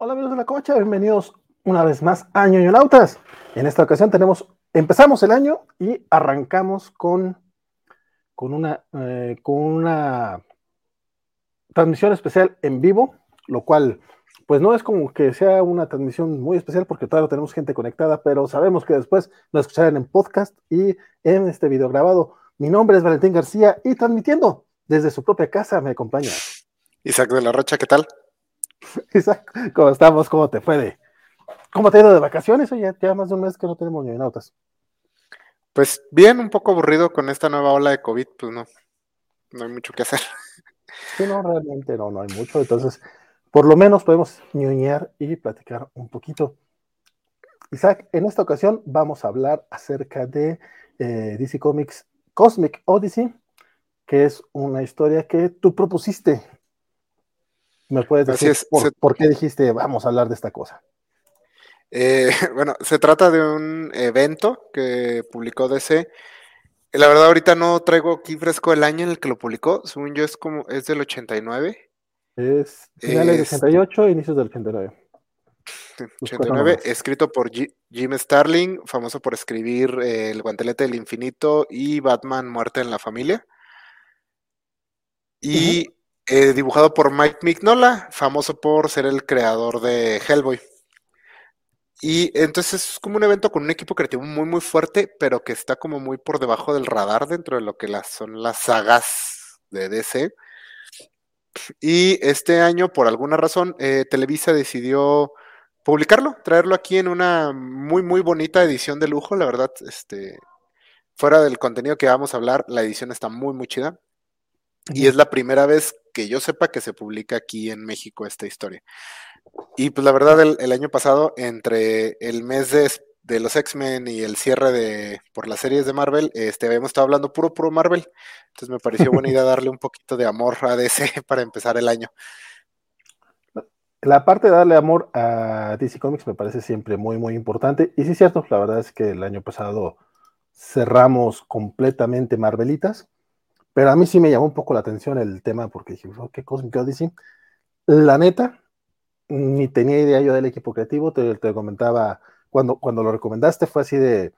Hola amigos de la cocha, bienvenidos una vez más a Ñoñonautas. En esta ocasión tenemos, empezamos el año y arrancamos con, con, una, eh, con una transmisión especial en vivo, lo cual pues no es como que sea una transmisión muy especial porque todavía tenemos gente conectada, pero sabemos que después nos escucharán en podcast y en este video grabado. Mi nombre es Valentín García y transmitiendo desde su propia casa me acompaña. Isaac de la Rocha, ¿qué tal? Isaac, ¿cómo estamos? ¿Cómo te fue de, ¿Cómo te ha ido de vacaciones? Oye, ya más de un mes que no tenemos ni nautas. Pues bien, un poco aburrido con esta nueva ola de COVID, pues no, no hay mucho que hacer. Sí, no, realmente no, no hay mucho. Entonces, por lo menos podemos ñoñar y platicar un poquito. Isaac, en esta ocasión vamos a hablar acerca de eh, DC Comics Cosmic Odyssey, que es una historia que tú propusiste. ¿Me puedes decir por, qué dijiste vamos a hablar de esta cosa? Eh, bueno, se trata de un evento que publicó DC. La verdad, ahorita no traigo aquí fresco el año en el que lo publicó. Según yo, es como es del 89. Es finales del 88, inicios del 89. 89, escrito por Jim Starling, famoso por escribir eh, El Guantelete del Infinito y Batman Muerte en la Familia. Y eh, dibujado por Mike Mignola, famoso por ser el creador de Hellboy. Y entonces es como un evento con un equipo creativo muy, muy fuerte, pero que está como muy por debajo del radar dentro de lo que las, son las sagas de DC. Y este año, por alguna razón, eh, Televisa decidió publicarlo, traerlo aquí en una muy, muy bonita edición de lujo. La verdad, este, fuera del contenido que vamos a hablar, la edición está muy, muy chida. Y es la primera vez que yo sepa que se publica aquí en México esta historia. Y pues la verdad, el, año pasado, entre el mes de, de los X-Men y el cierre de por las series de Marvel, este, habíamos estado hablando puro, puro Marvel. Entonces me pareció buena idea darle un poquito de amor a DC para empezar el año. La parte de darle amor a DC Comics me parece siempre muy, muy importante. Y sí es cierto, la verdad es que el año pasado cerramos completamente Marvelitas. Pero a mí sí me llamó un poco la atención el tema porque dije, oh, ¿qué Cosmic Odyssey? La neta, ni tenía idea yo del equipo creativo, te, te comentaba, cuando, cuando lo recomendaste fue así de,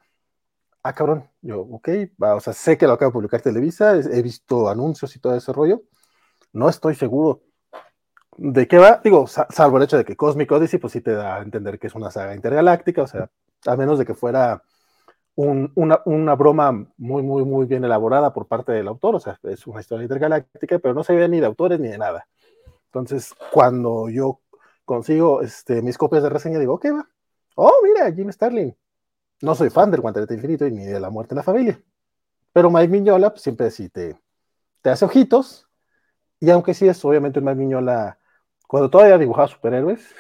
ah, cabrón, yo, ok, va, o sea, sé que lo acaba de publicar Televisa, he visto anuncios y todo ese rollo, no estoy seguro de qué va, digo, salvo el hecho de que Cosmic Odyssey, pues sí te da a entender que es una saga intergaláctica, o sea, a menos de que fuera una, broma muy, muy, muy bien elaborada por parte del autor, o sea, es una historia intergaláctica, pero no se ve ni de autores ni de nada. Entonces, cuando yo consigo este, mis copias de reseña, digo, ¿qué va? Oh, mira, Jim Starling. No soy fan del Guantelete Infinito y ni de la muerte en la familia. Pero Mike Miñola pues, siempre sí te, te hace ojitos. Y aunque sí es obviamente un Mike Miñola, cuando todavía dibujaba superhéroes,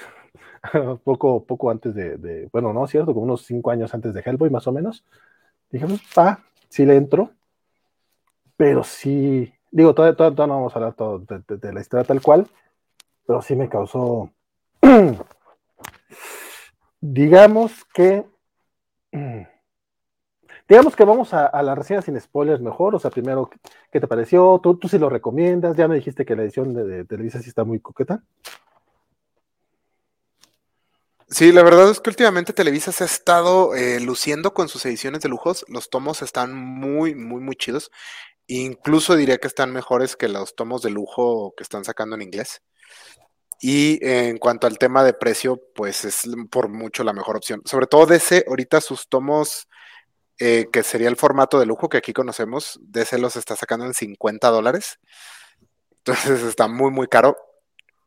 poco, poco antes de, bueno, no, cierto, como unos cinco años antes de Hellboy, más o menos. Dijimos, pa, sí le entro, pero sí, digo, todavía, no vamos a hablar todo de, la historia tal cual, pero sí me causó, digamos que, digamos que vamos a, la reseña sin spoilers mejor, o sea, primero, ¿qué te pareció? ¿Tú, tú sí lo recomiendas? Ya me dijiste que la edición de, de Televisa sí está muy coqueta. Sí, la verdad es que últimamente Televisa se ha estado eh, luciendo con sus ediciones de lujos. Los tomos están muy, muy, muy chidos. Incluso diría que están mejores que los tomos de lujo que están sacando en inglés. Y en cuanto al tema de precio, pues es por mucho la mejor opción. Sobre todo DC, ahorita sus tomos, eh, que sería el formato de lujo que aquí conocemos, DC los está sacando en 50 dólares. Entonces está muy, muy caro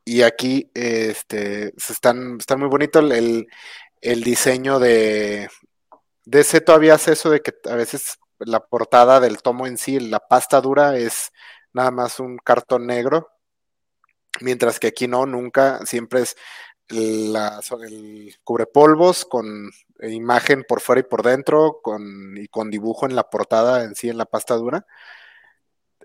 y aquí este, están, están muy bonito el, diseño de DC todavía hace eso de que a veces la portada del tomo en sí, la pasta dura es nada más un cartón negro, mientras que aquí no, nunca, siempre es la, el cubrepolvos con imagen por fuera y por dentro con, y con dibujo en la portada en sí, en la pasta dura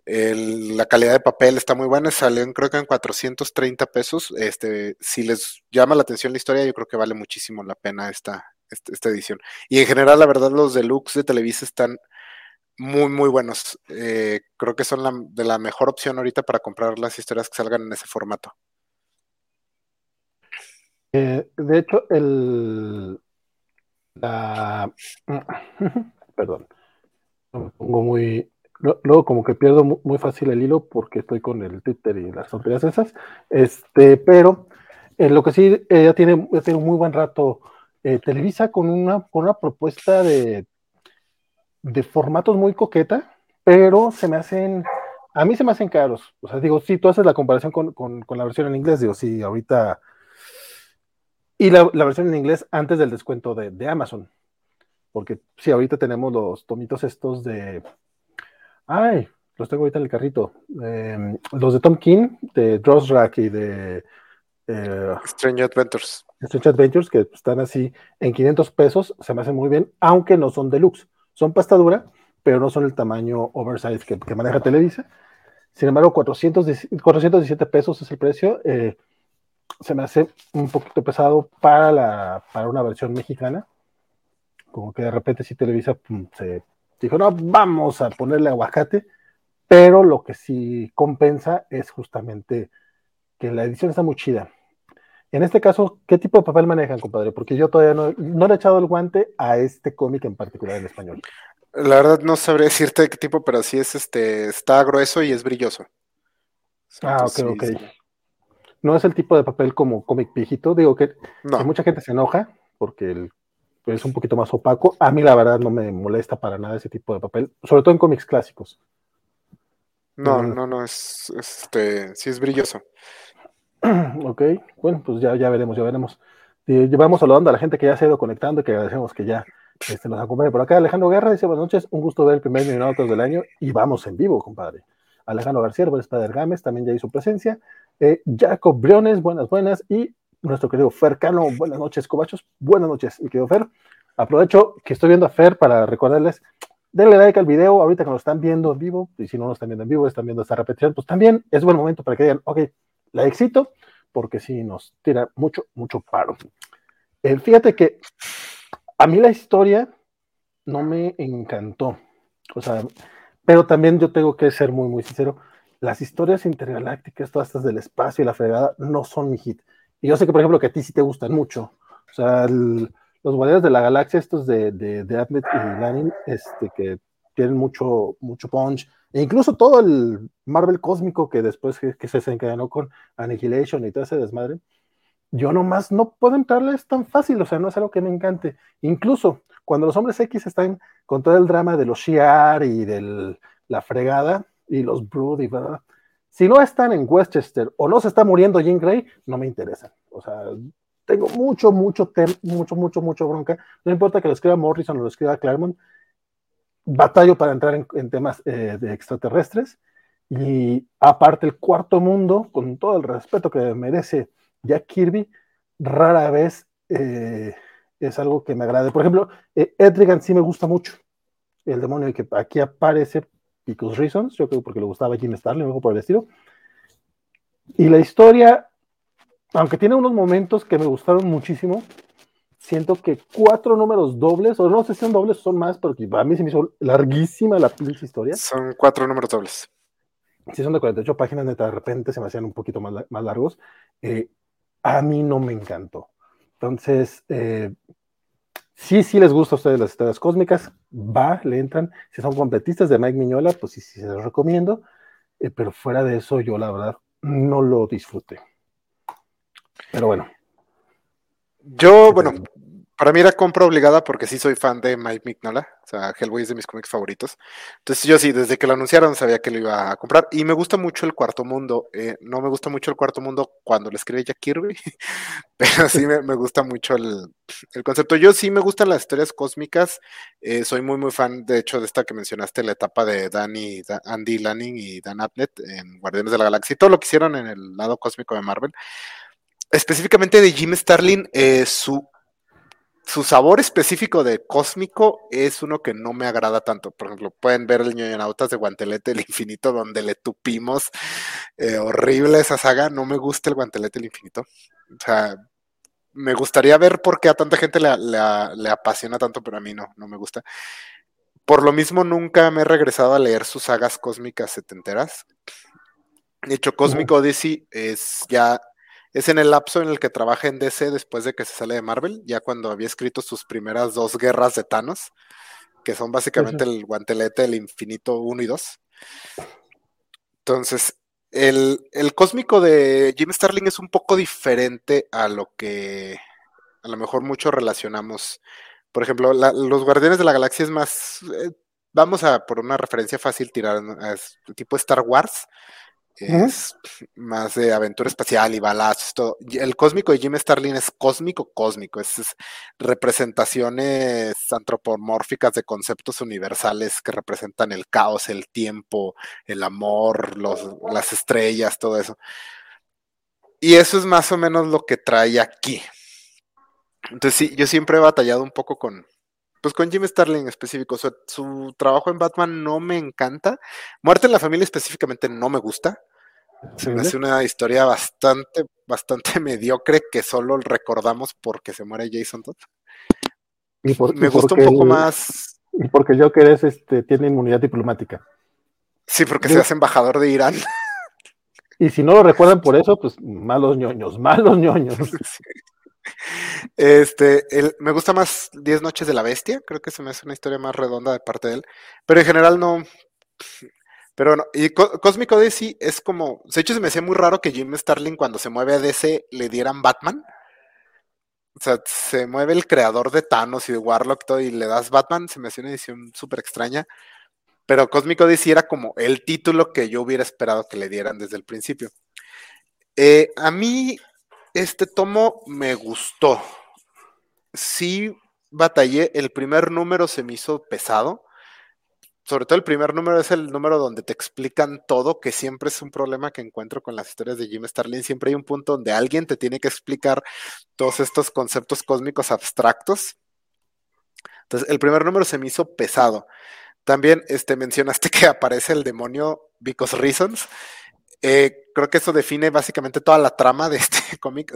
la calidad de papel está muy buena, salen creo que en 430 pesos. Este, si les llama la atención la historia, yo creo que vale muchísimo la pena esta, esta, edición. Y en general, la verdad, los deluxe de Televisa están muy, muy buenos. Eh, creo que son de la mejor opción ahorita para comprar las historias que salgan en ese formato. Eh, de hecho, el. La. Perdón. Me pongo muy. Luego, como que pierdo muy fácil el hilo porque estoy con el Twitter y las tonterías esas. Este, pero eh, lo que sí, eh, ya, tiene, ya tiene un muy buen rato eh, Televisa con una, con una propuesta de, de formatos muy coqueta, pero se me hacen a mí se me hacen caros. O sea, digo, si tú haces la comparación con, con, la versión en inglés, digo, sí, ahorita. Y la, la versión en inglés antes del descuento de, de, Amazon. Porque sí, ahorita tenemos los tomitos estos de. Ay, los tengo ahorita en el carrito. Eh, los de Tom King, de Dross Rack y de. Eh, Strange Adventures. Strange Adventures, que están así en 500 pesos, se me hacen muy bien, aunque no son deluxe. Son pasta dura, pero no son el tamaño oversize que, que maneja Televisa. Sin embargo, 417 pesos es el precio. Eh, se me hace un poquito pesado para, la, para una versión mexicana. Como que de repente si Televisa pum, se dijo, no, vamos a ponerle aguacate, pero lo que sí compensa es justamente que la edición está muy chida. En este caso, ¿qué tipo de papel manejan, compadre? Porque yo todavía no, no le he echado el guante a este cómic en particular en español. La verdad no sabré decirte qué tipo, pero sí es este, está grueso y es brilloso. Ah, ok, ok. No es el tipo de papel como cómic viejito, digo que, no. que, mucha gente se enoja porque el, es un poquito más opaco. A mí la verdad no me molesta para nada ese tipo de papel, sobre todo en cómics clásicos. No, mm. no, no, es, este, sí es brilloso. ok, bueno, pues ya, ya veremos, ya veremos. Y vamos saludando a la gente que ya se ha ido conectando y que agradecemos que ya este, nos acompaña por acá. Alejandro Guerra dice: Buenas noches, un gusto ver el primer minuto del año y vamos en vivo, compadre. Alejandro García, buen Spider Games, también ya hizo presencia. Eh, Jacob Briones, buenas, buenas. Y nuestro querido Fer Cano, buenas noches, Cobachos. Buenas noches, mi querido Fer. Aprovecho que estoy viendo a Fer para recordarles, denle like al video ahorita que nos están viendo en vivo, y si no nos están viendo en vivo, están viendo esta repetición, pues también es buen momento para que digan, ok, la éxito, porque sí nos tira mucho, mucho paro. Eh, fíjate que a mí la historia no me encantó. O sea, pero también yo tengo que ser muy, muy sincero. Las historias intergalácticas, todas estas del espacio y la fregada, no son mi hit. Y yo sé que, por ejemplo, que a ti sí te gustan mucho. O sea, los Guardianes de la Galaxia, estos de, de, de Admet y Lanin, este, que tienen mucho, mucho punch. E incluso todo el Marvel cósmico que después que, se desencadenó con Annihilation y todo ese desmadre yo nomás no puedo entrarles tan fácil, o sea, no es algo que me encante. Incluso cuando los hombres X están con todo el drama de los Shiar y de la fregada y los Brood y verdad, si no están en Westchester o no se está muriendo Jean Grey, no me interesan. O sea, tengo mucho, mucho, mucho, mucho, mucho bronca. No importa que lo escriba Morrison o lo escriba Claremont, batallo para entrar en, en temas eh, de extraterrestres. Y aparte, el cuarto mundo, con todo el respeto que merece Jack Kirby rara vez eh, es algo que me agrade. Por ejemplo, eh, Edrigan sí me gusta mucho. El demonio que aquí aparece, Because Reasons, yo creo porque le gustaba Jim Starlin, algo por el estilo. Y la historia, aunque tiene unos momentos que me gustaron muchísimo, siento que cuatro números dobles, o no sé si son dobles o son más, porque a mí se me hizo larguísima la historia. Son cuatro números dobles. Si son de 48 páginas, de repente se me hacían un poquito más, más largos. Eh, a mí no me encantó. Entonces, eh, sí, sí les gusta a ustedes las historias cósmicas, va, le entran. Si son completistas de Mike Miñola, pues sí, sí se los recomiendo. Eh, pero fuera de eso, yo la verdad no lo disfruté. Pero bueno. Yo, bueno, para mí era compra obligada porque sí soy fan de Mike Mignola, o sea, Hellboy es de mis cómics favoritos. Entonces yo sí, desde que lo anunciaron sabía que lo iba a comprar. Y me gusta mucho el Cuarto Mundo. Eh, no me gusta mucho el Cuarto Mundo cuando lo escribe Jack Kirby, pero sí me, gusta mucho el, el, concepto. Yo sí me gustan las historias cósmicas. Eh, soy muy, muy fan, de hecho, de esta que mencionaste, la etapa de Danny, Andy Lanning y Dan Abnett en Guardianes de la Galaxia y todo lo que hicieron en el lado cósmico de Marvel. Específicamente de Jim Starlin, eh, su su sabor específico de cósmico es uno que no me agrada tanto. Por ejemplo, pueden ver el ñoñonautas de Guantelete del Infinito, donde le tupimos. Eh, horrible esa saga. No me gusta el Guantelete del Infinito. O sea, me gustaría ver por qué a tanta gente le, le, le, apasiona tanto, pero a mí no, no me gusta. Por lo mismo, nunca me he regresado a leer sus sagas cósmicas setenteras. De hecho, Cósmico Odyssey es ya es en el lapso en el que trabaja en DC después de que se sale de Marvel, ya cuando había escrito sus primeras dos guerras de Thanos, que son básicamente el guantelete del infinito 1 y 2. Entonces, el, cósmico de Jim Starling es un poco diferente a lo que a lo mejor mucho relacionamos. Por ejemplo, los Guardianes de la Galaxia es más, eh, vamos a por una referencia fácil tirar a, tipo Star Wars, es más de aventura espacial y balazos, todo. El cósmico de Jim Starlin es cósmico, cósmico, es, representaciones antropomórficas de conceptos universales que representan el caos, el tiempo, el amor, las estrellas, todo eso. Y eso es más o menos lo que trae aquí. Entonces sí, yo siempre he batallado un poco con, pues con Jim Starlin en específico, su, trabajo en Batman no me encanta. Muerte en la familia específicamente no me gusta. Se me hace una historia bastante, bastante mediocre que solo recordamos porque se muere Jason Todd. me gusta un poco más. Y porque Joker es, este, tiene inmunidad diplomática. Sí, porque se hace embajador de Irán. Y si no lo recuerdan por eso, pues malos ñoños, malos ñoños. Este, me gusta más Diez Noches de la Bestia, creo que se me hace una historia más redonda de parte de él, pero en general no. Pero no, y Cósmico DC es como, de hecho se me hacía muy raro que Jim Starlin cuando se mueve a DC le dieran Batman. O sea, se mueve el creador de Thanos y de Warlock todo y le das Batman, se me hacía una edición súper extraña. Pero Cósmico DC era como el título que yo hubiera esperado que le dieran desde el principio. Eh, a mí este tomo me gustó. Sí batallé, el primer número se me hizo pesado. Sobre todo el primer número es el número donde te explican todo, que siempre es un problema que encuentro con las historias de Jim Starlin. Siempre hay un punto donde alguien te tiene que explicar todos estos conceptos cósmicos abstractos. Entonces, el primer número se me hizo pesado. También este, mencionaste que aparece el demonio Because Reasons. Eh, creo que eso define básicamente toda la trama de este cómic.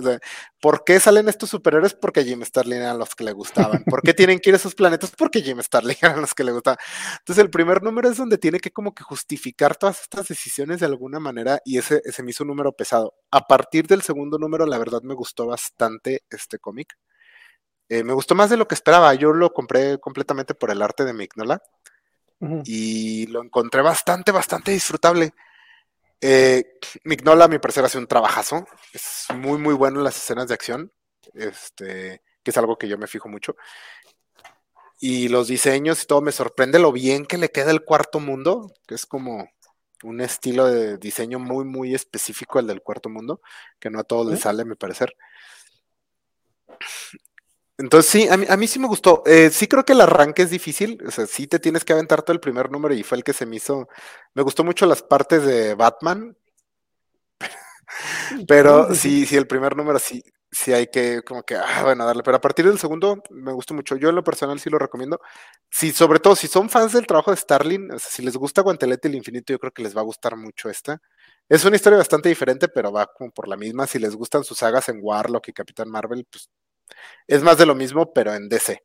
¿Por qué salen estos superhéroes? Porque Jim Starlin eran los que le gustaban. ¿Por qué tienen que ir a esos planetas? Porque Jim Starlin eran los que le gustaban. Entonces el primer número es donde tiene que como que justificar todas estas decisiones de alguna manera y ese, ese me hizo un número pesado. A partir del segundo número, la verdad me gustó bastante este cómic. Eh, me gustó más de lo que esperaba. Yo lo compré completamente por el arte de Mignola y lo encontré bastante, bastante disfrutable. Eh, Mignola, a mi parecer, hace un trabajazo. Es muy, muy bueno en las escenas de acción. Este, que es algo que yo me fijo mucho. Y los diseños y todo, me sorprende lo bien que le queda el cuarto mundo, que es como un estilo de diseño muy, muy específico el del cuarto mundo, que no a todos les sale, a mi parecer. Entonces sí, a mí, sí me gustó. Eh, sí creo que el arranque es difícil, o sea, sí te tienes que aventar todo el primer número y fue el que se me hizo. Me gustó mucho las partes de Batman, pero sí, sí, el primer número sí, sí hay que como que, ah, bueno, darle. Pero a partir del segundo me gustó mucho. Yo en lo personal sí lo recomiendo. Sí, sobre todo si son fans del trabajo de Starling, o sea, si les gusta Guantelete el Infinito, yo creo que les va a gustar mucho esta. Es una historia bastante diferente, pero va como por la misma. Si les gustan sus sagas en Warlock y Capitán Marvel, pues es más de lo mismo, pero en DC.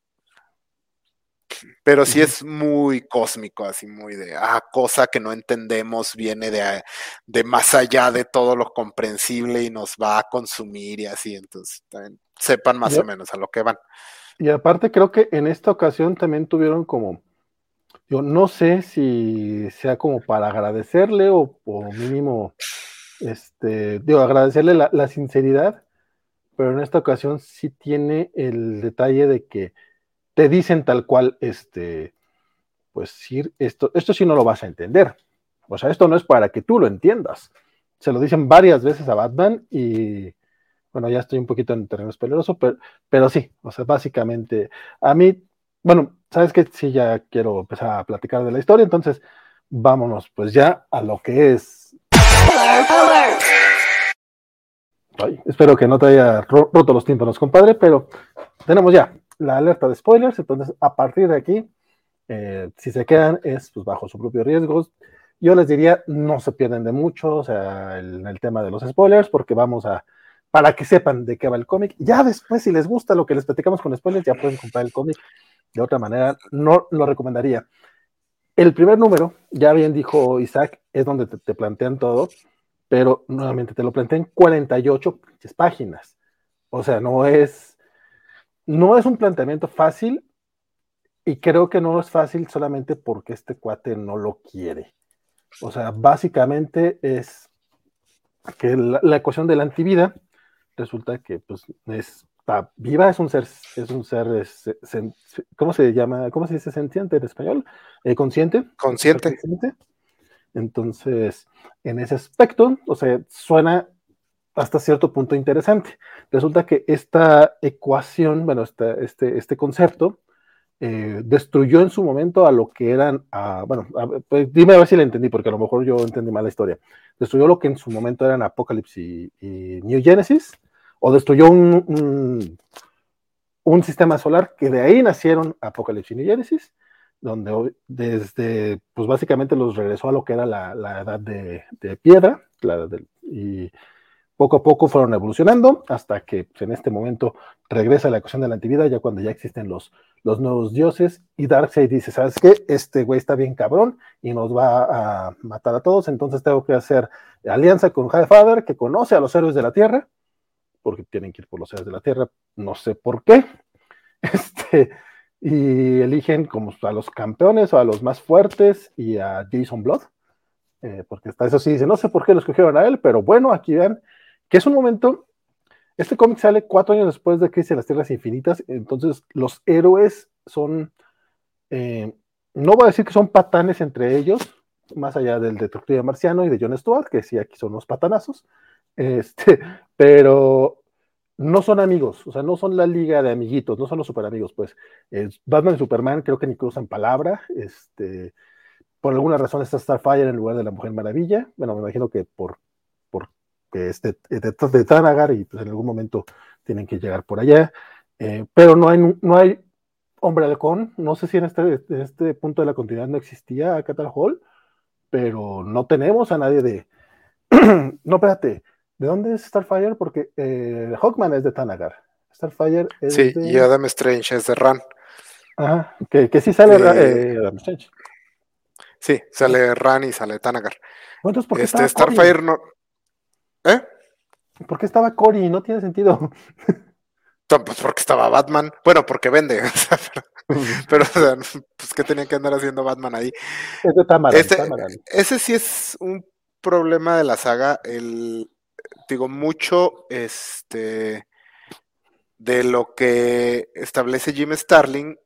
Pero sí es muy cósmico, así muy de, ah, cosa que no entendemos, viene de, de más allá de todo lo comprensible y nos va a consumir y así, entonces sepan más o menos a lo que van. Y aparte creo que en esta ocasión también tuvieron como, yo no sé si sea como para agradecerle o, mínimo, este, digo, agradecerle la, la sinceridad pero en esta ocasión sí tiene el detalle de que te dicen tal cual, este, pues sí, esto, esto sí no lo vas a entender. O sea, esto no es para que tú lo entiendas. Se lo dicen varias veces a Batman y, bueno, ya estoy un poquito en terreno peligroso, pero, pero sí, o sea, básicamente, a mí, bueno, sabes que sí, ya quiero empezar a platicar de la historia, entonces vámonos pues ya a lo que es espero que no te haya roto los tímpanos, compadre, pero tenemos ya la alerta de spoilers, entonces a partir de aquí, eh, si se quedan es pues, bajo su propio riesgo. Yo les diría, no se pierden de mucho, o sea, en el tema de los spoilers, porque vamos a, para que sepan de qué va el cómic. Ya después, si les gusta lo que les platicamos con spoilers, ya pueden comprar el cómic. De otra manera, no lo recomendaría. El primer número, ya bien dijo Isaac, es donde te plantean todo pero nuevamente te lo planteé en 48 páginas. O sea, no es, no es un planteamiento fácil y creo que no es fácil solamente porque este cuate no lo quiere. O sea, básicamente es que la, ecuación de la antivida resulta que pues está viva, es un ser, es un ser, ¿cómo se llama? ¿Cómo se dice sentiente en español? Eh, consciente. Consciente. Entonces, en ese aspecto, o sea, suena hasta cierto punto interesante. Resulta que esta ecuación, bueno, este, este concepto, eh, destruyó en su momento a lo que eran, bueno, pues dime a ver si la entendí, porque a lo mejor yo entendí mal la historia. Destruyó lo que en su momento eran Apocalypse y, New Genesis, o destruyó un, sistema solar que de ahí nacieron Apocalypse y New Genesis, donde desde, pues básicamente los regresó a lo que era la, edad de, piedra, y poco a poco fueron evolucionando hasta que pues, en este momento regresa la ecuación de la antigüedad, ya cuando ya existen los, los nuevos dioses, y Darkseid dice, ¿sabes qué? Este güey está bien cabrón y nos va a matar a todos, entonces tengo que hacer alianza con Highfather, que conoce a los héroes de la Tierra, porque tienen que ir por los héroes de la Tierra, no sé por qué, este, y eligen como a los campeones o a los más fuertes y a Jason Blood, eh, porque hasta eso sí dice, no sé por qué lo escogieron a él, pero bueno, aquí vean que es un momento, este cómic sale cuatro años después de Crisis de las Tierras Infinitas, entonces los héroes son, eh, no voy a decir que son patanes entre ellos, más allá del detective marciano y de John Stewart, que sí, aquí son los patanazos, este, pero no son amigos, o sea, no son la liga de amiguitos, no son los super amigos, pues. Batman y Superman creo que ni cruzan palabra, este, por alguna razón está Starfire en lugar de la Mujer Maravilla, bueno, me imagino que por que es de, de, Tanagar y pues en algún momento tienen que llegar por allá. Eh, pero no hay, no hay hombre halcón, no sé si en este, este punto de la continuidad no existía Catal Hall, pero no tenemos a nadie de... no, espérate, ¿de dónde es Starfire? Porque eh, Hawkman es de Tanagar. Starfire es sí, y Adam Strange es de Ran. Ajá, que, que sí sale eh, Adam Strange. Sí, sale Ran y sale Tanagar. Entonces, ¿por qué este, Starfire no... ¿Eh? ¿Por qué estaba Cory? No tiene sentido. Pues porque estaba Batman. Bueno, porque vende. pero, pues que tenía que andar haciendo Batman ahí. Es de Tamaran, este, Ese sí es un problema de la saga. El, digo, mucho este, de lo que establece Jim Starling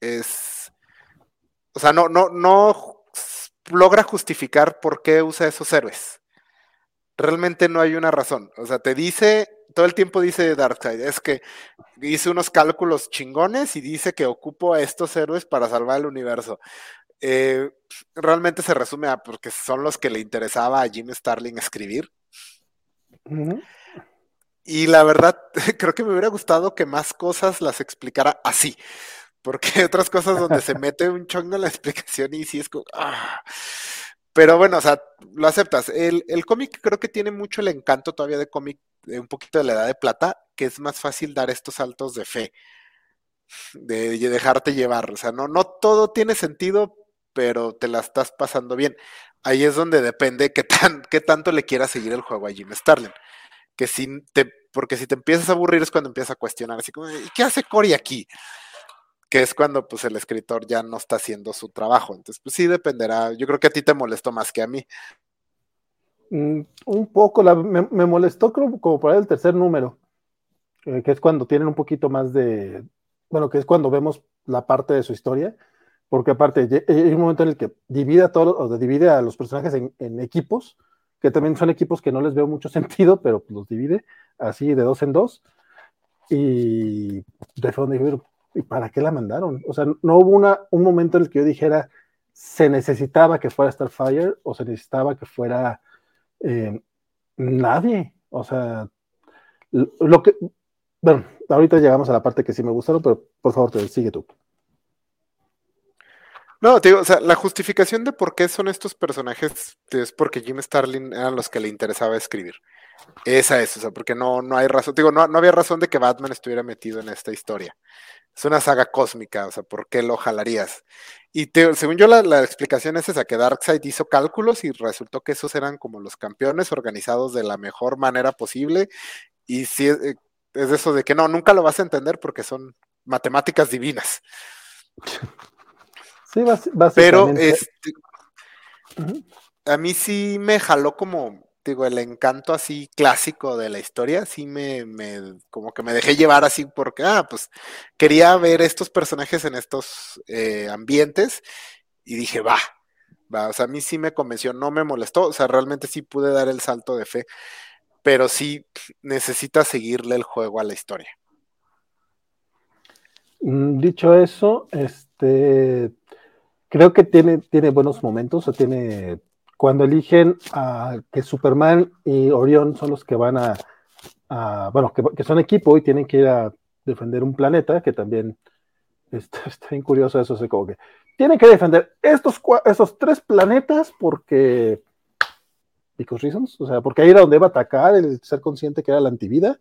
es. O sea, no, no, no logra justificar por qué usa esos héroes realmente no hay una razón. O sea, te dice, todo el tiempo dice Darkseid, es que hice unos cálculos chingones y dice que ocupo a estos héroes para salvar el universo. Eh, realmente se resume a porque son los que le interesaba a Jim Starling escribir. Y la verdad, creo que me hubiera gustado que más cosas las explicara así. Porque otras cosas donde se mete un chongo en la explicación y sí es como. Ah. Pero bueno, o sea, lo aceptas. El, cómic creo que tiene mucho el encanto todavía de cómic, de un poquito de la edad de plata, que es más fácil dar estos saltos de fe, de, dejarte llevar. O sea, no, no todo tiene sentido, pero te la estás pasando bien. Ahí es donde depende qué, tan, qué tanto le quieras seguir el juego a Jim Starlin. Que si porque si te empiezas a aburrir es cuando empiezas a cuestionar, así como, ¿qué hace Cory aquí? que es cuando pues el escritor ya no está haciendo su trabajo. Entonces, pues sí dependerá. Yo creo que a ti te molestó más que a mí. Mm, un poco, me, molestó como, como para el tercer número, eh, que es cuando tienen un poquito más de, bueno, que es cuando vemos la parte de su historia, porque aparte hay un momento en el que divide a todos, o divide a los personajes en, equipos, que también son equipos que no les veo mucho sentido, pero los divide así de dos en dos. Y de fondo ¿y para qué la mandaron? O sea, no hubo una, un momento en el que yo dijera, se necesitaba que fuera Starfire o se necesitaba que fuera eh, nadie. O sea, lo que, bueno, ahorita llegamos a la parte que sí me gustaron, pero por favor, te sigue tú. No, te digo, o sea, la justificación de por qué son estos personajes es porque Jim Starlin eran los que le interesaba escribir. Esa es, o sea, porque no, no hay razón, digo, no, no había razón de que Batman estuviera metido en esta historia. es una saga cósmica, o sea, ¿por qué lo jalarías? Y según yo, la, explicación es esa, que Darkseid hizo cálculos y resultó que esos eran como los campeones organizados de la mejor manera posible. Y sí, eh, es eso de que no, nunca lo vas a entender porque son matemáticas divinas. Sí, básicamente. Pero este, a mí sí me jaló como, digo, el encanto así clásico de la historia, sí me, como que me dejé llevar así porque, ah, pues quería ver estos personajes en estos eh, ambientes y dije, va, va, o sea, a mí sí me convenció, no me molestó, o sea, realmente sí pude dar el salto de fe, pero sí necesita seguirle el juego a la historia. Mm, dicho eso, este, creo que tiene, tiene buenos momentos, o tiene cuando eligen que Superman y Orión son los que van a, bueno, que, son equipo y tienen que ir a defender un planeta, que también está, está bien curioso eso, se como que tienen que defender estos, esos tres planetas porque, because reasons, o sea, porque ahí era donde iba a atacar el ser consciente que era la antivida,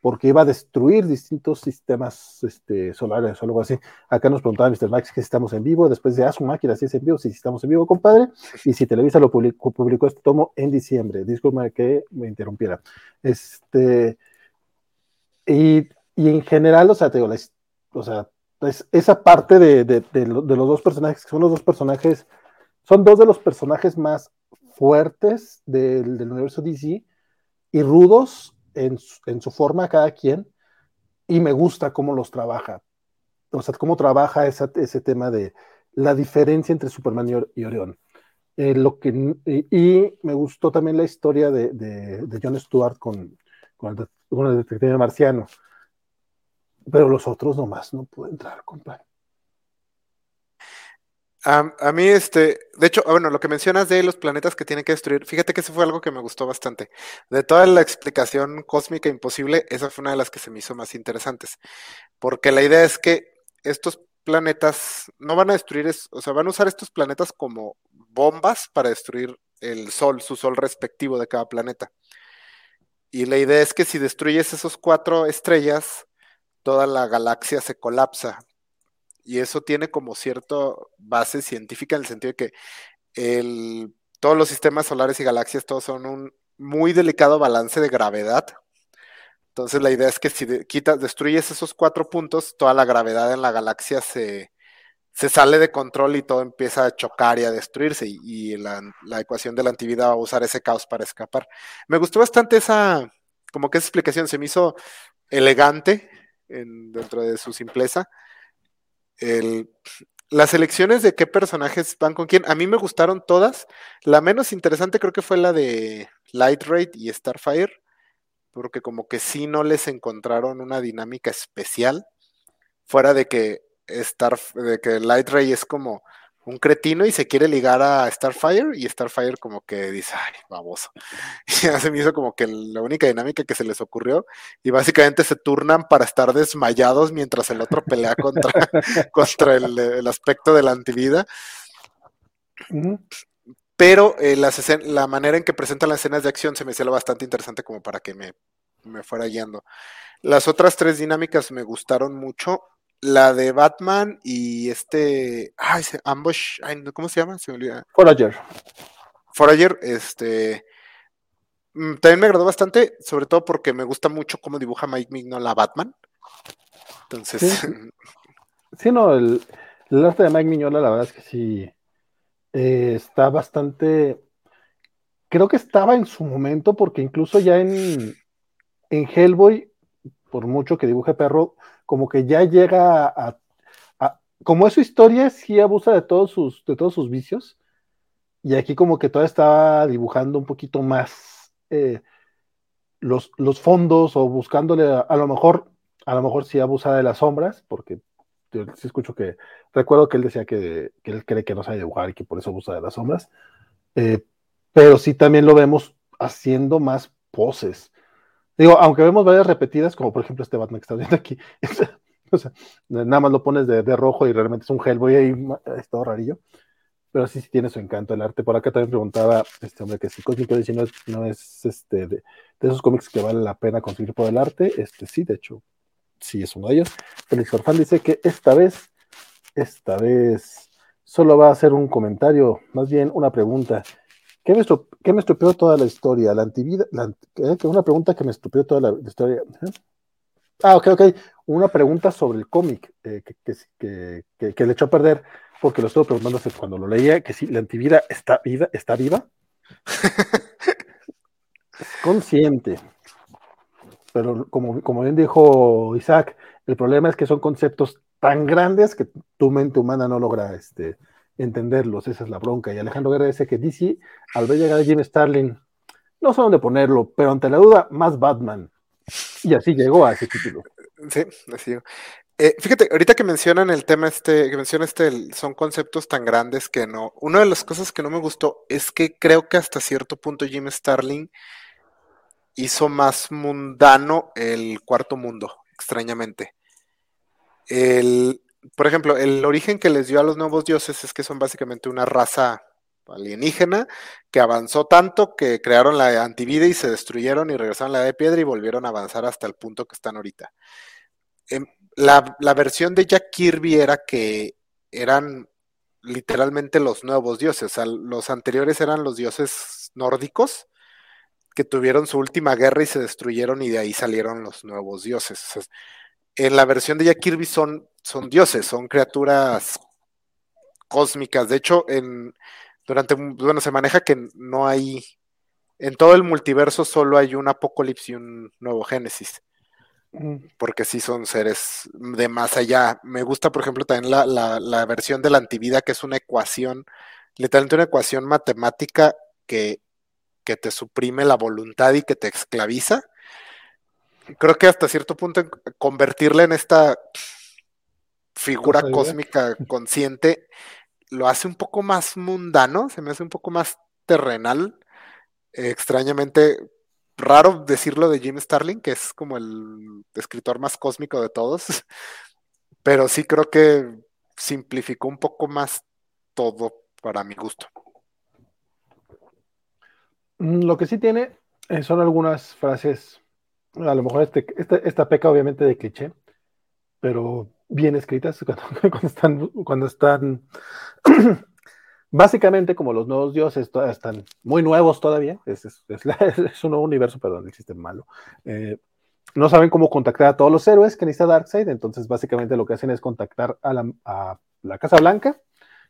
porque iba a destruir distintos sistemas este, solares o algo así. Acá nos preguntaba Mr. Max que si estamos en vivo, después de, ah, su máquina, si es en vivo, si estamos en vivo, compadre, y si Televisa lo publicó, publicó este tomo en diciembre. Disculpe que me interrumpiera. Este, y, y en general, o sea, te digo, o sea, esa parte de, de, de, los dos personajes, que son los dos personajes, son dos de los personajes más fuertes del, del universo DC y rudos en su, forma cada quien y me gusta cómo los trabaja. O sea, cómo trabaja ese tema de la diferencia entre Superman y, Orión. Eh, lo que, y, me gustó también la historia de, de, John Stewart con, con, el, detective marciano. Pero los otros nomás no pueden entrar, compadre. A, mí, este, de hecho, ah, bueno, lo que mencionas de los planetas que tienen que destruir, fíjate que eso fue algo que me gustó bastante. De toda la explicación cósmica imposible, esa fue una de las que se me hizo más interesantes. Porque la idea es que estos planetas no van a destruir, o sea, van a usar estos planetas como bombas para destruir el sol, su sol respectivo de cada planeta. Y la idea es que si destruyes esos cuatro estrellas, toda la galaxia se colapsa y eso tiene como cierta base científica en el sentido de que todos los sistemas solares y galaxias todos son un muy delicado balance de gravedad. Entonces la idea es que si quitas, destruyes esos cuatro puntos, toda la gravedad en la galaxia se, se sale de control y todo empieza a chocar y a destruirse y, la, la, ecuación de la antivida va a usar ese caos para escapar. Me gustó bastante esa, como que esa explicación, se me hizo elegante en, dentro de su simpleza las elecciones de qué personajes van con quién, a mí me gustaron todas. La menos interesante creo que fue la de Light Raid y Starfire, porque como que sí no les encontraron una dinámica especial, fuera de que Star, de que Light Ray es como un cretino y se quiere ligar a Starfire y Starfire como que dice, ay, baboso. Y ya se me hizo como que la única dinámica que se les ocurrió y básicamente se turnan para estar desmayados mientras el otro pelea contra, contra el, aspecto de la antivida. Pero eh, la manera en que presentan las escenas de acción se me hacía bastante interesante como para que me, me fuera guiando. Las otras tres dinámicas me gustaron mucho la de Batman y este. Ay, Ambush. ¿Cómo se llama? Se me olvida. Forager. Forager, este. Mm, también me agradó bastante, sobre todo porque me gusta mucho cómo dibuja Mike Mignola Batman. Entonces. Sí, no, el, arte de Mike Mignola, la verdad es que sí. Eh, está bastante. Creo que estaba en su momento, porque incluso ya en, en Hellboy, por mucho que dibuje perro, como que ya llega a, como es su historia, sí abusa de todos sus, de todos sus vicios. Y aquí como que todavía está dibujando un poquito más eh, los, los, fondos o buscándole a, lo mejor, a lo mejor sí abusa de las sombras, porque yo sí escucho que, recuerdo que él decía que, él cree que no sabe dibujar y que por eso abusa de las sombras. Eh, pero sí también lo vemos haciendo más poses. Digo, aunque vemos varias repetidas, como por ejemplo este Batman que está viendo aquí, o sea, nada más lo pones de, rojo y realmente es un Hellboy ahí, es todo rarillo. Pero sí, sí tiene su encanto el arte. Por acá también preguntaba este hombre que si Cosmic Odyssey no es, no es este, de, esos cómics que vale la pena conseguir por el arte. Este sí, de hecho, sí es uno de ellos. Félix Orfán dice que esta vez, esta vez, solo va a hacer un comentario, más bien una pregunta. ¿Qué me, me estropeó toda la historia? La antivida, ¿eh? una pregunta que me estropeó toda la, historia. ¿eh? Ah, ok, ok. Una pregunta sobre el cómic eh, que, que, que, le echó a perder porque lo estuvo preguntando cuando lo leía, que si la antivida está viva, está viva. consciente. Pero como, como bien dijo Isaac, el problema es que son conceptos tan grandes que tu mente humana no logra este, entenderlos. Esa es la bronca. Y Alejandro Guerra dice que DC, al ver llegar a Jim Starlin, no sé dónde ponerlo, pero ante la duda, más Batman. Y así llegó a ese título. Sí, así. Eh, fíjate, ahorita que mencionan el tema este, que menciona este, son conceptos tan grandes que no. Una de las cosas que no me gustó es que creo que hasta cierto punto Jim Starling hizo más mundano el cuarto mundo, extrañamente. El, por ejemplo, el origen que les dio a los nuevos dioses es que son básicamente una raza alienígena que avanzó tanto que crearon la antivida y se destruyeron y regresaron a la de piedra y volvieron a avanzar hasta el punto que están ahorita. Em, la, versión de Jack Kirby era que eran literalmente los nuevos dioses. los anteriores eran los dioses nórdicos que tuvieron su última guerra y se destruyeron y de ahí salieron los nuevos dioses. en la versión de Jack Kirby son, son dioses, son criaturas cósmicas. De hecho, en, durante, bueno, se maneja que no hay, en todo el multiverso solo hay un apocalipsis y un nuevo génesis porque sí son seres de más allá. Me gusta, por ejemplo, también la, versión de la antivida, que es una ecuación, literalmente una ecuación matemática que, que te suprime la voluntad y que te esclaviza. Creo que hasta cierto punto convertirla en esta figura cósmica consciente lo hace un poco más mundano, se me hace un poco más terrenal. extrañamente, raro decirlo de Jim Starling, que es como el escritor más cósmico de todos, pero sí creo que simplificó un poco más todo para mi gusto. Mm, lo que sí tiene eh, son algunas frases, a lo mejor este, este, esta peca obviamente de cliché, pero bien escritas cuando están, cuando están Básicamente, como los nuevos dioses están muy nuevos todavía, es, un nuevo universo, perdón, existe malo. Eh, no saben cómo contactar a todos los héroes que necesita Darkseid, entonces básicamente lo que hacen es contactar a la, Casa Blanca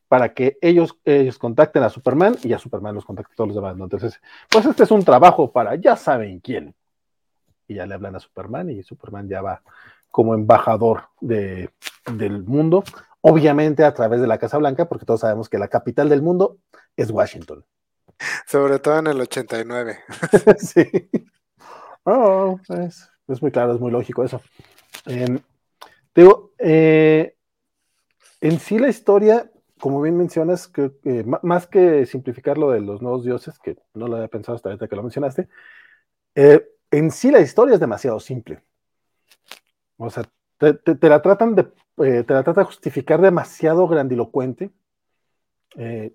para que ellos, ellos contacten a Superman y a Superman los contacte todos los demás. Entonces, pues este es un trabajo para ya saben quién. Y ya le hablan a Superman y Superman ya va como embajador de, del mundo obviamente a través de la Casa Blanca, porque todos sabemos que la capital del mundo es Washington. Sobre todo en el 89. sí. Oh, es, muy claro, es muy lógico eso. Em, digo, eh, en sí la historia, como bien mencionas, que, más que simplificar lo de los nuevos dioses, que no lo había pensado hasta ahorita que lo mencionaste, eh, en sí la historia es demasiado simple. O sea, te la tratan de eh, te la trata de justificar demasiado grandilocuente. Eh,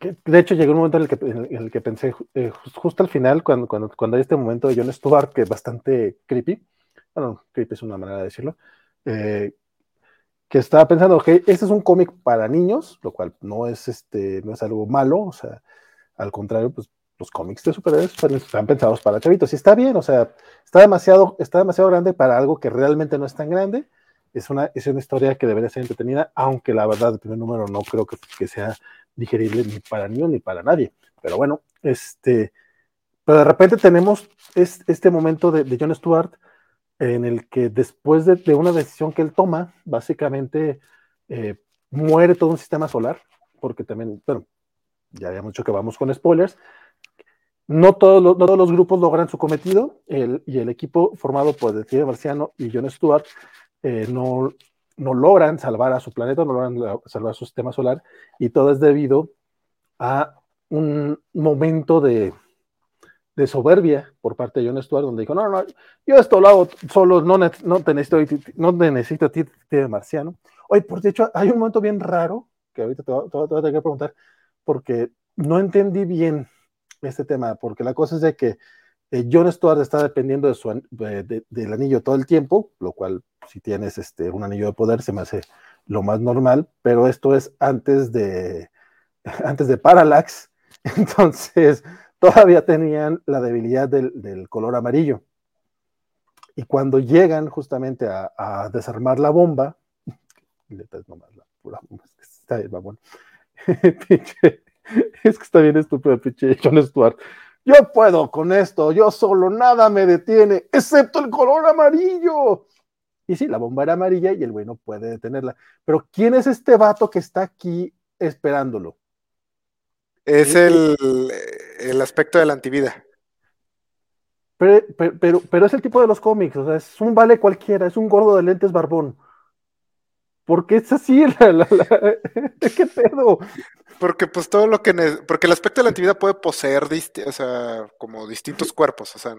de hecho, llegó un momento en el que, en el que pensé, eh, justo al final, cuando, cuando, cuando, hay este momento de John Stewart, que es bastante creepy, bueno, creepy es una manera de decirlo, que estaba pensando, ok, este es un cómic para niños, lo cual no es, este, no es algo malo, o sea, al contrario, pues los cómics de superhéroes están pensados para chavitos, y está bien, o sea, está demasiado, está demasiado grande para algo que realmente no es tan grande, es una, es una historia que debería ser entretenida, aunque la verdad, el primer número no creo que, que sea digerible ni para niños ni para nadie. Pero bueno, este, pero de repente tenemos este momento de, de, John Stewart en el que después de, de una decisión que él toma, básicamente eh, muere todo un sistema solar, porque también, bueno, ya habíamos dicho que vamos con spoilers. No todos, los, no todos los grupos logran su cometido el, y el equipo formado por Detective Marciano y John Stewart eh, no, no logran salvar a su planeta, no logran salvar su sistema solar, y todo es debido a un momento de, de soberbia por parte de John Stewart, donde dijo, no, no, yo esto lo hago solo, no, no te necesito, no te necesito a ti, de marciano. Oye, por hecho, hay un momento bien raro, que ahorita te, voy a tener que preguntar, porque no entendí bien este tema, porque la cosa es de que Eh, John Stewart está dependiendo de su, del anillo todo el tiempo, lo cual si tienes este, un anillo de poder se me hace lo más normal, pero esto es antes de, antes de Parallax, entonces todavía tenían la debilidad del, color amarillo. Y cuando llegan justamente a, desarmar la bomba, es que está bien estúpido, pinche John Stewart. Yo puedo con esto, yo solo, nada me detiene, excepto el color amarillo. Y sí, la bomba era amarilla y el güey no puede detenerla. Pero ¿quién es este vato que está aquí esperándolo? Es el, el aspecto de la antivida. Pero, pero, pero, es el tipo de los cómics, o sea, es un vale cualquiera, es un gordo de lentes barbón. ¿Por qué es así? ¿Qué pedo? Porque pues todo lo que... Porque el aspecto de la antivida puede poseer, o sea, como distintos cuerpos, o sea...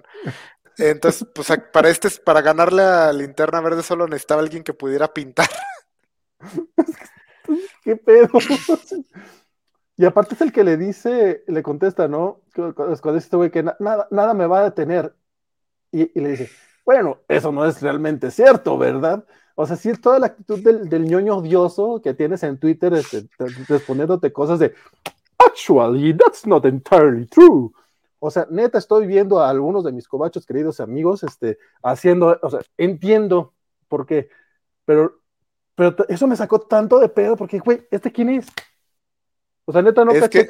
Entonces, pues para este, para ganarle a Linterna Verde solo necesitaba alguien que pudiera pintar. ¿Qué pedo? Y aparte es el que le dice, le contesta, ¿no? Cuando este güey que nada, nada me va a detener. Y, le dice, bueno, eso no es realmente cierto, ¿verdad? O sea, sí toda la actitud del, del ñoño odioso que tienes en Twitter este, respondiéndote cosas de, actually, that's not entirely true. O sea, neta, estoy viendo a algunos de mis cobachos queridos amigos este, haciendo, o sea, entiendo por qué, pero, pero eso me sacó tanto de pedo porque, güey, ¿este quién es? O sea, neta, no es que,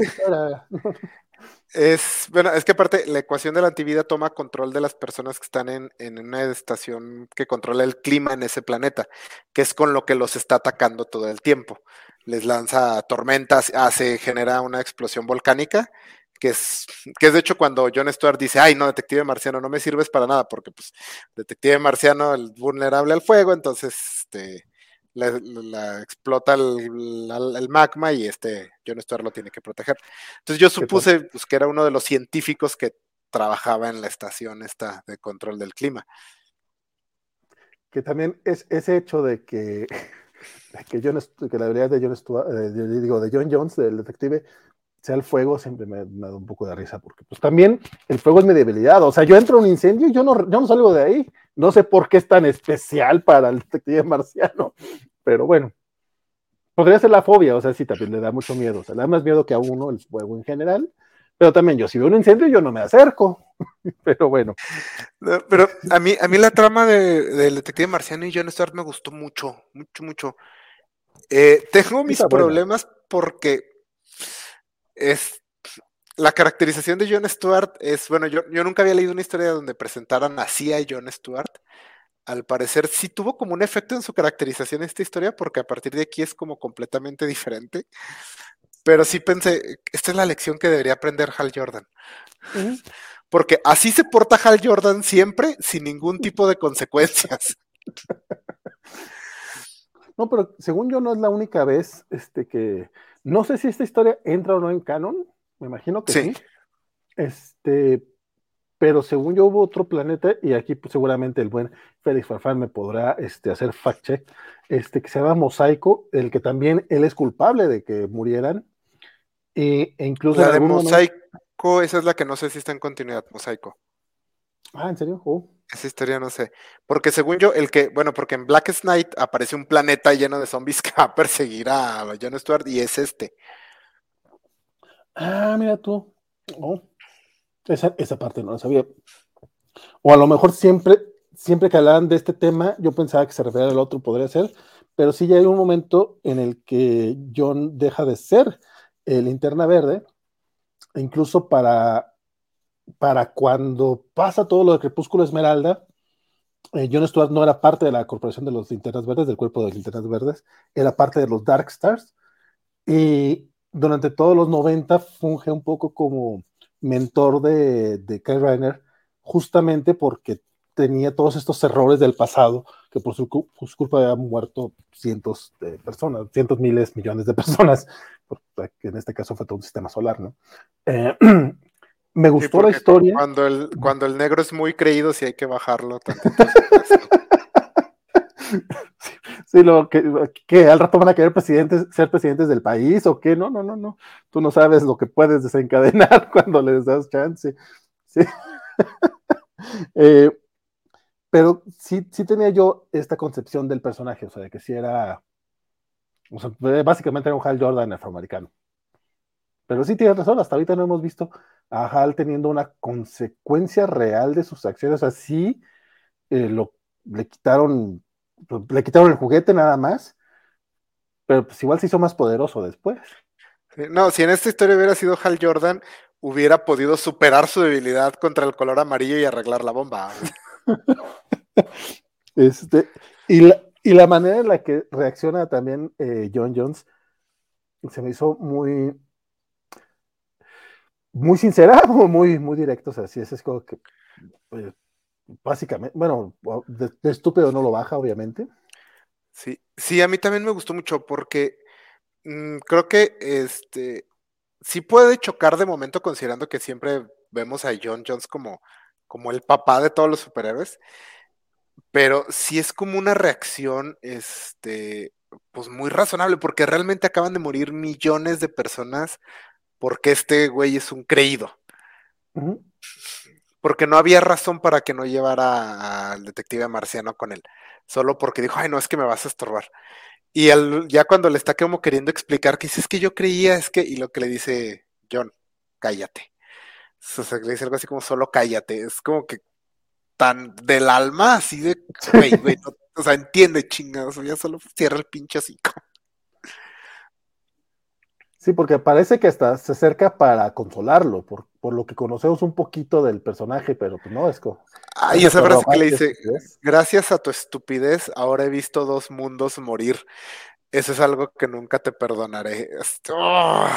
Es, bueno, es que aparte la ecuación de la antivida toma control de las personas que están en, en, una estación que controla el clima en ese planeta, que es con lo que los está atacando todo el tiempo. Les lanza tormentas, hace, genera una explosión volcánica, que es, que es de hecho cuando John Stewart dice, ay, no, detective marciano, no me sirves para nada, porque pues detective marciano es vulnerable al fuego, entonces, este, la, explota el, magma y este John Stewart lo tiene que proteger. Entonces yo supuse pues, que era uno de los científicos que trabajaba en la estación esta de control del clima. Que también es ese hecho de que, que, John, que la habilidad de John Stewart, eh, digo, de John Jones, del detective, sea el fuego, siempre me, da un poco de risa, porque pues también el fuego es mi debilidad. O sea, yo entro en un incendio y yo no, yo no salgo de ahí. No sé por qué es tan especial para el detective marciano, pero bueno. Podría ser la fobia, o sea, sí, también le da mucho miedo. O sea, le da más miedo que a uno el fuego en general. Pero también yo, si veo un incendio, yo no me acerco. pero bueno. pero a mí, a mí la trama del de, detective marciano y John Stewart me gustó mucho, mucho, mucho. Eh, tengo mis problemas porque es la caracterización de John Stewart es, bueno, yo, yo nunca había leído una historia donde presentaran así a John Stewart. Al parecer sí tuvo como un efecto en su caracterización esta historia, porque a partir de aquí es como completamente diferente. Pero sí pensé, esta es la lección que debería aprender Hal Jordan. Porque así se porta Hal Jordan siempre, sin ningún tipo de consecuencias. No, pero según yo no es la única vez este, que, no sé si esta historia entra o no en canon, me imagino que sí. Este, pero según yo hubo otro planeta, y aquí pues, seguramente el buen Félix Farfán me podrá este, hacer fact check, este, que se llama Mosaico, el que también él es culpable de que murieran. E, incluso. La de Mosaico, esa es la que no sé si está en continuidad, Mosaico. Ah, ¿en serio? Oh. Esa historia no sé. Porque según yo, el que, bueno, porque en Black Knight aparece un planeta lleno de zombies que va a perseguir a Jon Stewart y es este. Ah, mira tú. Oh. Esa, esa, parte no la sabía. O a lo mejor siempre, siempre que hablaban de este tema, yo pensaba que se refería al otro, podría ser, pero sí ya hay un momento en el que John deja de ser el linterna verde, e incluso para para cuando pasa todo lo de Crepúsculo Esmeralda, eh, John Stewart no era parte de la corporación de los linternas verdes, del cuerpo de los linternas verdes, era parte de los Dark Stars. Y durante todos los 90 funge un poco como mentor de, de Kyle Reiner, justamente porque tenía todos estos errores del pasado, que por su, culpa habían muerto cientos de personas, cientos miles, millones de personas, porque en este caso fue todo un sistema solar, ¿no? Eh, me gustó la historia. Cuando el, cuando el negro es muy creído, sí hay que bajarlo. sí, lo que, al rato van a querer presidentes, ser presidentes del país o qué, no, no, no, no. Tú no sabes lo que puedes desencadenar cuando les das chance. Sí. Eh, pero sí, sí tenía yo esta concepción del personaje, o sea, de que sí era, o sea, básicamente era un Hal Jordan afroamericano. Pero sí tienes razón, hasta ahorita no hemos visto a Hal teniendo una consecuencia real de sus acciones, así eh, lo, le quitaron, le quitaron el juguete nada más, pero pues igual se hizo más poderoso después. No, si en esta historia hubiera sido Hal Jordan, hubiera podido superar su debilidad contra el color amarillo y arreglar la bomba. este, y, la, y la manera en la que reacciona también eh, John Jones se me hizo muy muy sincera, muy, muy directo, o sea, sí, es como que pues, básicamente, bueno, de, estúpido no lo baja, obviamente. Sí, sí, a mí también me gustó mucho porque mm, creo que este sí puede chocar de momento considerando que siempre vemos a John Jones como, como el papá de todos los superhéroes, pero sí es como una reacción, este, pues muy razonable, porque realmente acaban de morir millones de personas porque este güey es un creído. Porque no había razón para que no llevara al detective marciano con él, solo porque dijo, ay, no, es que me vas a estorbar. Y ya cuando le está como queriendo explicar que dice, es que yo creía, es que, y lo que le dice John, cállate. O sea, le dice algo así como, solo cállate. Es como que tan del alma, así de, güey, güey, o sea, entiende chingados, ya solo cierra el pinche así. Sí, porque parece que hasta se acerca para consolarlo, por, por lo que conocemos un poquito del personaje, pero pues no, es como... Ay, esa frase que le dice, gracias a tu estupidez, ahora he visto dos mundos morir. Eso es algo que nunca te perdonaré. ¡Oh!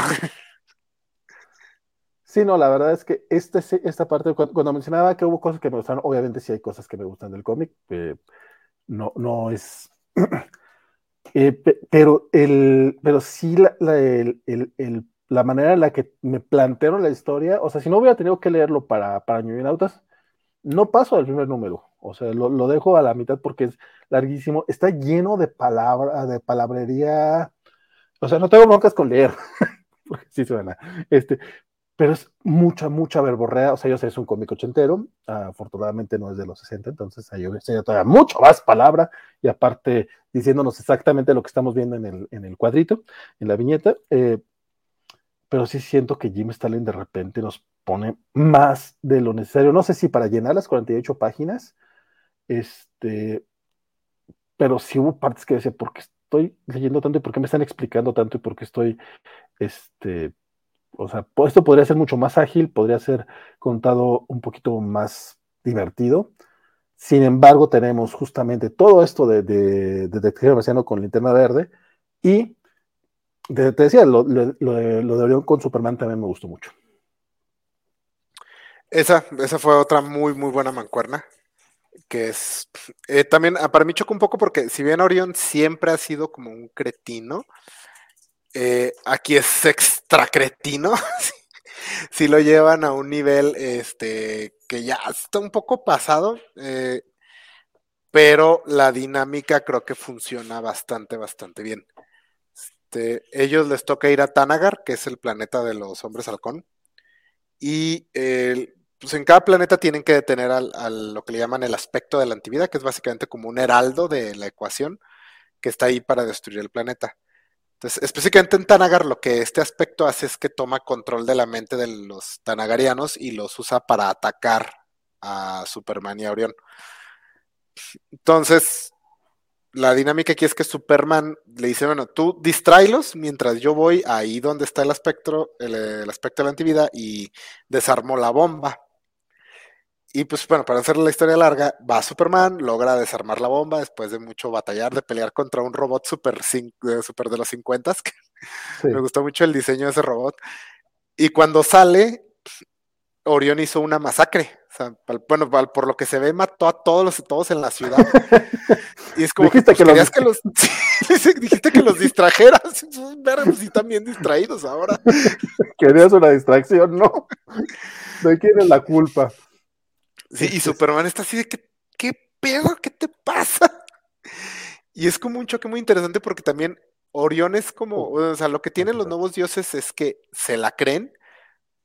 Sí, no, la verdad es que este, esta parte, cuando, mencionaba que hubo cosas que me gustan, obviamente sí hay cosas que me gustan del cómic, eh, no, no es... Eh, pero, el, pero sí la, la, manera en la que me plantearon la historia, o sea, si no hubiera tenido que leerlo para, para Nautas, no paso al primer número. O sea, lo, lo, dejo a la mitad porque es larguísimo. Está lleno de palabra, de palabrería. O sea, no tengo broncas con leer. porque sí suena. Este, pero es mucha, mucha verborrea. O sea, yo sé, es un cómic ochentero, afortunadamente no es de los 60, entonces hay todavía mucho más palabra y aparte diciéndonos exactamente lo que estamos viendo en el, en el cuadrito, en la viñeta. Eh, pero sí siento que Jim Stalin de repente nos pone más de lo necesario. No sé si para llenar las 48 páginas, este, pero sí hubo partes que decía, ¿por qué estoy leyendo tanto y por qué me están explicando tanto y por qué estoy, este, o sea, esto podría ser mucho más ágil, podría ser contado un poquito más divertido. Sin embargo, tenemos justamente todo esto de, de, Detective Marciano con Linterna Verde y te decía, lo, de, Orión con Superman también me gustó mucho. Esa, esa fue otra muy, muy buena mancuerna. Que es eh, también, ah, para mí choca un poco porque, si bien Orión siempre ha sido como un cretino, eh, aquí es extra cretino. si lo llevan a un nivel este, que ya está un poco pasado, eh, pero la dinámica creo que funciona bastante, bastante bien. Este, ellos les toca ir a Tanagar, que es el planeta de los hombres halcón, y pues en cada planeta tienen que detener al, lo que le llaman el aspecto de la antivida, que es básicamente como un heraldo de la ecuación que está ahí para destruir el planeta. Entonces, específicamente en Tanagar, lo que este aspecto hace es que toma control de la mente de los tanagarianos y los usa para atacar a Superman y a Orión. Entonces, la dinámica aquí es que Superman le dice, bueno, tú distráelos mientras yo voy ahí donde está el aspecto, el, aspecto de la antivida y desarmo la bomba. Y pues bueno, para hacer la historia larga, va Superman, logra desarmar la bomba después de mucho batallar, de pelear contra un robot super, super de los 50, que me gustó mucho el diseño de ese robot. Y cuando sale, Orión hizo una masacre. O sea, bueno, por lo que se ve, mató a todos los todos en la ciudad. Y es como dijiste que, pues, los... dijiste que los distrajeras. Pues, sí, también distraídos ahora. Querías una distracción, ¿no? ¿De quién es la culpa? Sí, y Superman está así de que, ¿qué pedo? ¿Qué te pasa? Y es como un choque muy interesante porque también Orión es como, o sea, lo que tienen los nuevos dioses es que se la creen.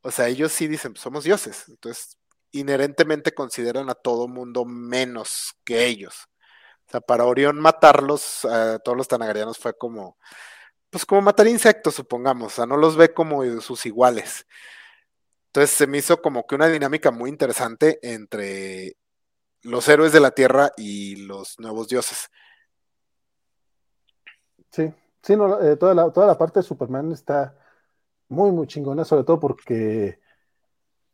O sea, ellos sí dicen, somos dioses. Entonces, inherentemente consideran a todo mundo menos que ellos. O sea, para Orión matarlos, a todos los tanagarianos fue como, pues como matar insectos, supongamos, o sea, no los ve como sus iguales. Entonces se me hizo como que una dinámica muy interesante entre los héroes de la Tierra y los nuevos dioses. Sí, sí, eh, toda, toda la parte de Superman está muy, muy chingona, sobre todo porque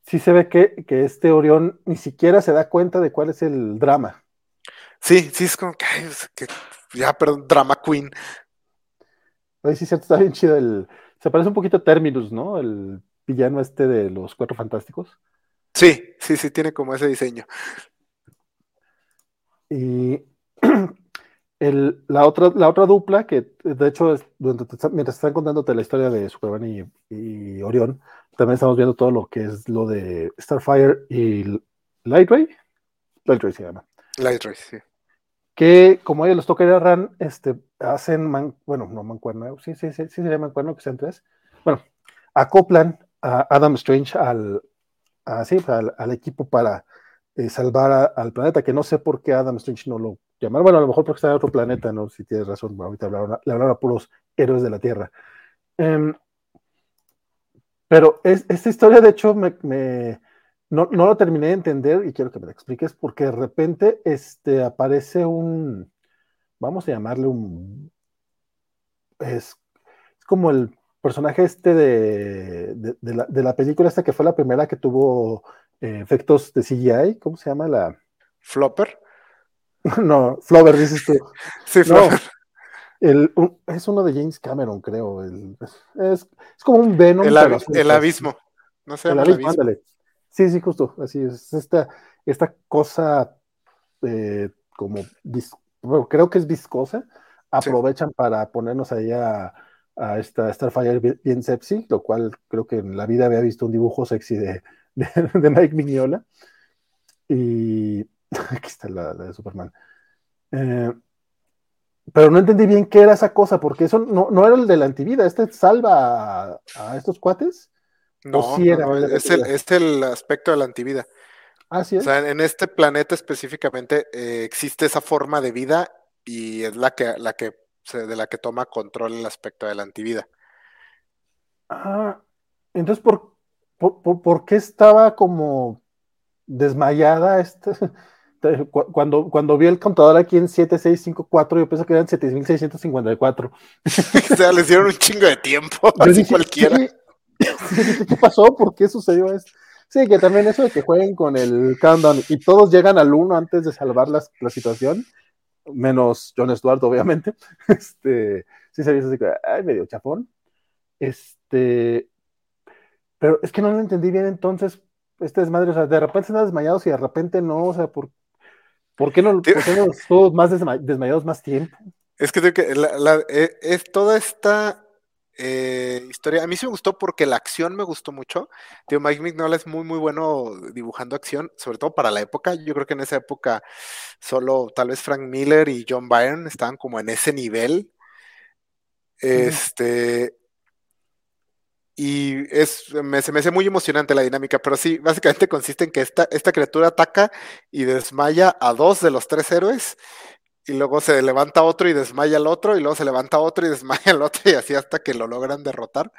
sí se ve que, que este Orión ni siquiera se da cuenta de cuál es el drama. Sí, sí, es como que, ya, perdón, Drama Queen. Oye, sí, cierto, está bien chido el. Se parece un poquito a Terminus, ¿no? El villano este de los Cuatro Fantásticos. Sí, sí, sí, tiene como ese diseño. Y el, la, otra, la otra dupla, que de hecho, mientras están contándote la historia de Superman y, y, Orión, también estamos viendo todo lo que es lo de Starfire y Lightray. Lightray se llama. Lightray, sí. Que como a ellos les toca ir a RAN, este, hacen, bueno, no mancuerno, sí, sí, sí, sí sería mancuerno que sean tres. Bueno, acoplan a Adam Strange al, al, equipo para eh, salvar al planeta, que no sé por qué Adam Strange no lo llamaron, bueno, a lo mejor porque está en otro planeta, ¿no? Si tienes razón, ahorita hablaron, le hablaron a puros héroes de la Tierra. Em, pero es, esta historia, de hecho, me, no, no, lo terminé de entender y quiero que me lo expliques porque de repente este, aparece un, vamos a llamarle un, es, es como el personaje este de, de, la, de, la, película esta que fue la primera que tuvo eh, efectos de CGI, ¿cómo se llama la? Flopper. no, Flover dices tú. Sí, Flover. El, es uno de James Cameron, creo. El, es, es, como un Venom. El, el abismo. No sé, el abismo, ándale. Sí, sí, justo, así es. Esta, esta cosa eh, como, creo que es viscosa, aprovechan para ponernos ahí a, a, esta Starfire bien sepsi, lo cual creo que en la vida había visto un dibujo sexy de, de, Mike Mignola. Y aquí está la, de Superman. Eh, pero no entendí bien qué era esa cosa, porque eso no, no era el de la antivida. ¿Este salva a estos cuates? No, es, el, es, el, aspecto de la antivida. Así es. O sea, en este planeta específicamente eh, existe esa forma de vida y es la que, la que de la que toma control el aspecto de la antivida. Ah, entonces, ¿por, por, qué estaba como desmayada este? Cuando, cuando vi el contador aquí en 7654, yo pensé que eran 7654. o sea, le hicieron un chingo de tiempo, así cualquiera. ¿Qué pasó? ¿Por qué sucedió esto? Sí, que también eso de que jueguen con el countdown y todos llegan al uno antes de salvar la, situación, menos John Stuart, obviamente. Este, sí se vio así que, ay, medio chapón. Este, pero es que no lo entendí bien entonces, este desmadre, o sea, de repente están desmayados y de repente no, o sea, ¿por, ¿por qué no, todos más desmayados más tiempo? Es que, eh, es toda esta eh, historia. A mí sí me gustó porque la acción me gustó mucho. Tío, Mike Mignola es muy, muy bueno dibujando acción, sobre todo para la época. Yo creo que en esa época solo tal vez Frank Miller y John Byrne estaban como en ese nivel. Este. Y es, me, se me hace muy emocionante la dinámica, pero sí, básicamente consiste en que esta, esta criatura ataca y desmaya a dos de los tres héroes y luego se levanta otro y desmaya al otro, y luego se levanta otro y desmaya al otro, y así hasta que lo logran derrotar.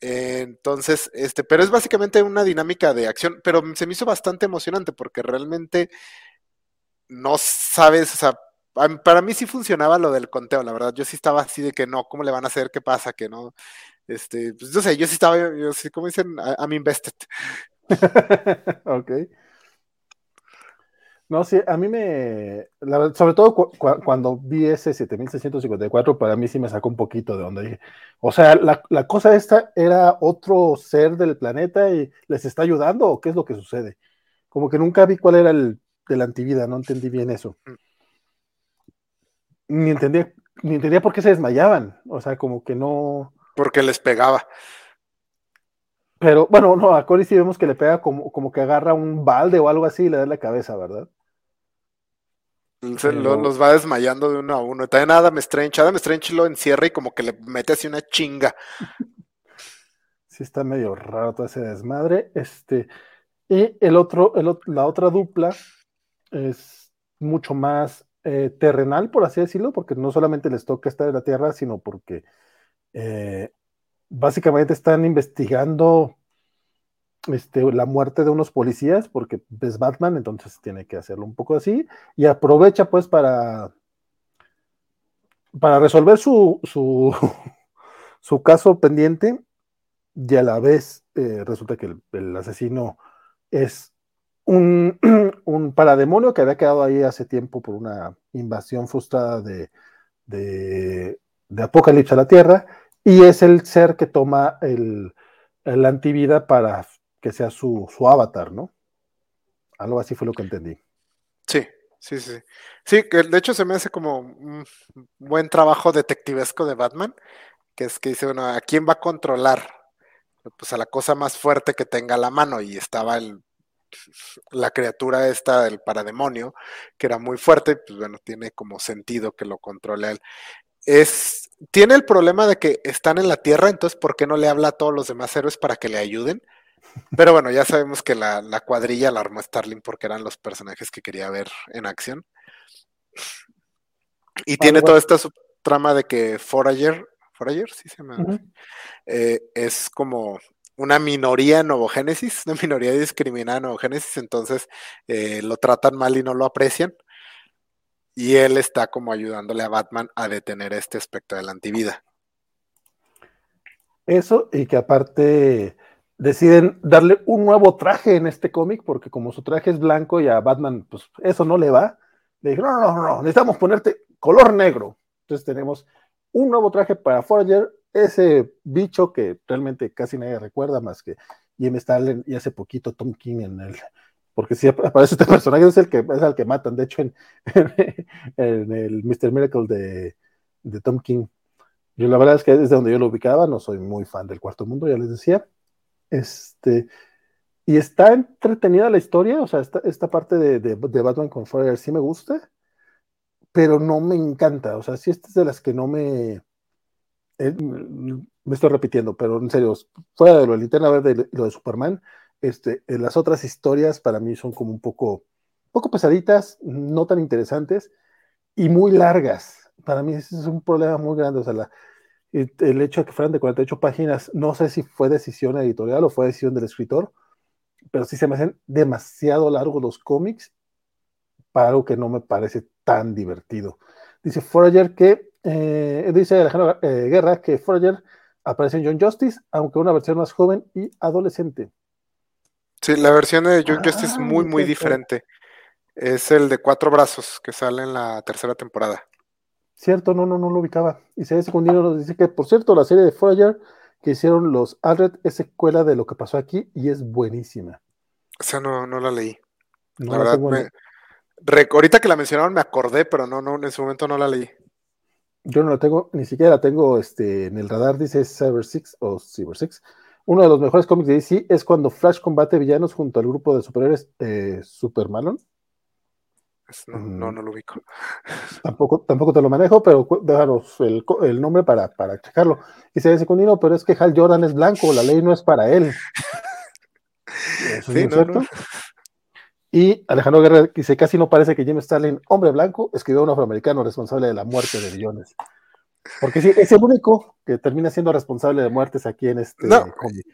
entonces, este, pero es básicamente una dinámica de acción, pero se me hizo bastante emocionante porque realmente no sabes, o sea, para mí sí funcionaba lo del conteo, la verdad, yo sí estaba así de que no, ¿cómo le van a hacer? ¿Qué pasa? Que no, este, pues no sé, yo sí estaba, yo sí, como dicen, I'm invested. ok. No, sí, a mí me, sobre todo cuando vi ese 7654, para mí sí me sacó un poquito de onda. Dije, o sea, la, cosa esta era otro ser del planeta y les está ayudando o qué es lo que sucede. Como que nunca vi cuál era el de la antivida, no entendí bien eso. Mm. Ni entendía, ni entendía por qué se desmayaban, o sea, como que no... Porque les pegaba. Pero bueno, no, a Cory sí vemos que le pega como, como que agarra un balde o algo así y le da la cabeza, ¿verdad? los va desmayando de uno a uno. También Adam Strange. Adam Strange lo encierra y como que le mete así una chinga. Sí, está medio raro todo ese desmadre. Este. Y el otro, la otra dupla es mucho más eh, terrenal, por así decirlo, porque no solamente les toca estar en la Tierra, sino porque eh, básicamente están investigando este, la muerte de unos policías, porque es Batman, entonces tiene que hacerlo un poco así, y aprovecha pues para, para resolver su, su, su caso pendiente, y a la vez eh, resulta que el, asesino es un, un, parademonio que había quedado ahí hace tiempo por una invasión frustrada de, de, de Apocalipsis a la Tierra, y es el ser que toma el, el antivida para que sea su, su avatar, ¿no? Algo así fue lo que entendí. Sí, sí, sí. Sí, que de hecho se me hace como un buen trabajo detectivesco de Batman, que es que dice, bueno, ¿a quién va a controlar? Pues a la cosa más fuerte que tenga la mano, y estaba el, la criatura esta del parademonio, que era muy fuerte, pues bueno, tiene como sentido que lo controle él. Es, tiene el problema de que están en la Tierra, entonces ¿por qué no le habla a todos los demás héroes para que le ayuden? Pero bueno, ya sabemos que la, la cuadrilla la armó Starling porque eran los personajes que quería ver en acción. Y tiene toda esta trama de que Forager, Forager, sí se llama, eh, es como una minoría en Génesis, una minoría discriminada en Génesis, entonces eh, lo tratan mal y no lo aprecian. Y él está como ayudándole a Batman a detener este aspecto de la antivida. Eso, y que aparte deciden darle un nuevo traje en este cómic, porque como su traje es blanco y a Batman, pues eso no le va. Le dijeron, no, no, no, necesitamos ponerte color negro. Entonces tenemos un nuevo traje para Forager, ese bicho que realmente casi nadie recuerda más que Jim Stalin y hace poquito Tom King en el. Porque si aparece este personaje, es el que es el que matan. De hecho, en, en el Mr. Miracle de, de Tom King. Yo la verdad es que desde donde yo lo ubicaba, no soy muy fan del cuarto mundo, ya les decía este, y está entretenida la historia, o sea, esta, esta parte de, de, Batman con Forever sí me gusta, pero no me encanta, o sea, sí esta es de las que no me... Eh, me estoy repitiendo, pero en serio, fuera de lo de Linterna Verde y lo de Superman, este, eh, las otras historias para mí son como un poco, poco pesaditas, no tan interesantes y muy largas. Para mí ese es un problema muy grande, o sea, la, el hecho de que fueran de 48 páginas, no sé si fue decisión editorial o fue decisión del escritor, pero sí se me hacen demasiado largos los cómics para algo que no me parece tan divertido. Dice Forager que, eh, dice Alejandro eh, Guerra que Forager aparece en John Justice, aunque una versión más joven y adolescente. Sí, la versión de John Justice es muy, muy diferente. Es el de cuatro brazos que sale en la tercera temporada. Cierto, no, no, no lo ubicaba. Y se Secundino nos dice que, por cierto, la serie de Forager que hicieron los Alred es secuela de lo que pasó aquí y es buenísima. O sea, no, no la leí. la, verdad, ahorita que la mencionaron me acordé, pero no, no, en ese momento no la leí. Yo no la tengo, ni siquiera la tengo este, en el radar, dice Cyber Six o Cyber Six. Uno de los mejores cómics de DC es cuando Flash combate villanos junto al grupo de superhéroes eh, Supermalon no, no, no, lo ubico. Tampoco, tampoco te lo manejo, pero déjanos el, el nombre para, para checarlo. Y se dice Secundino, pero es que Hal Jordan es blanco, la ley no es para él. Eso sí, es cierto. Y Alejandro Guerra dice, casi no parece que Jim Stalin, hombre blanco, escribió a un afroamericano responsable de la muerte de millones. Porque sí, es el único que termina siendo responsable de muertes aquí en este cómic.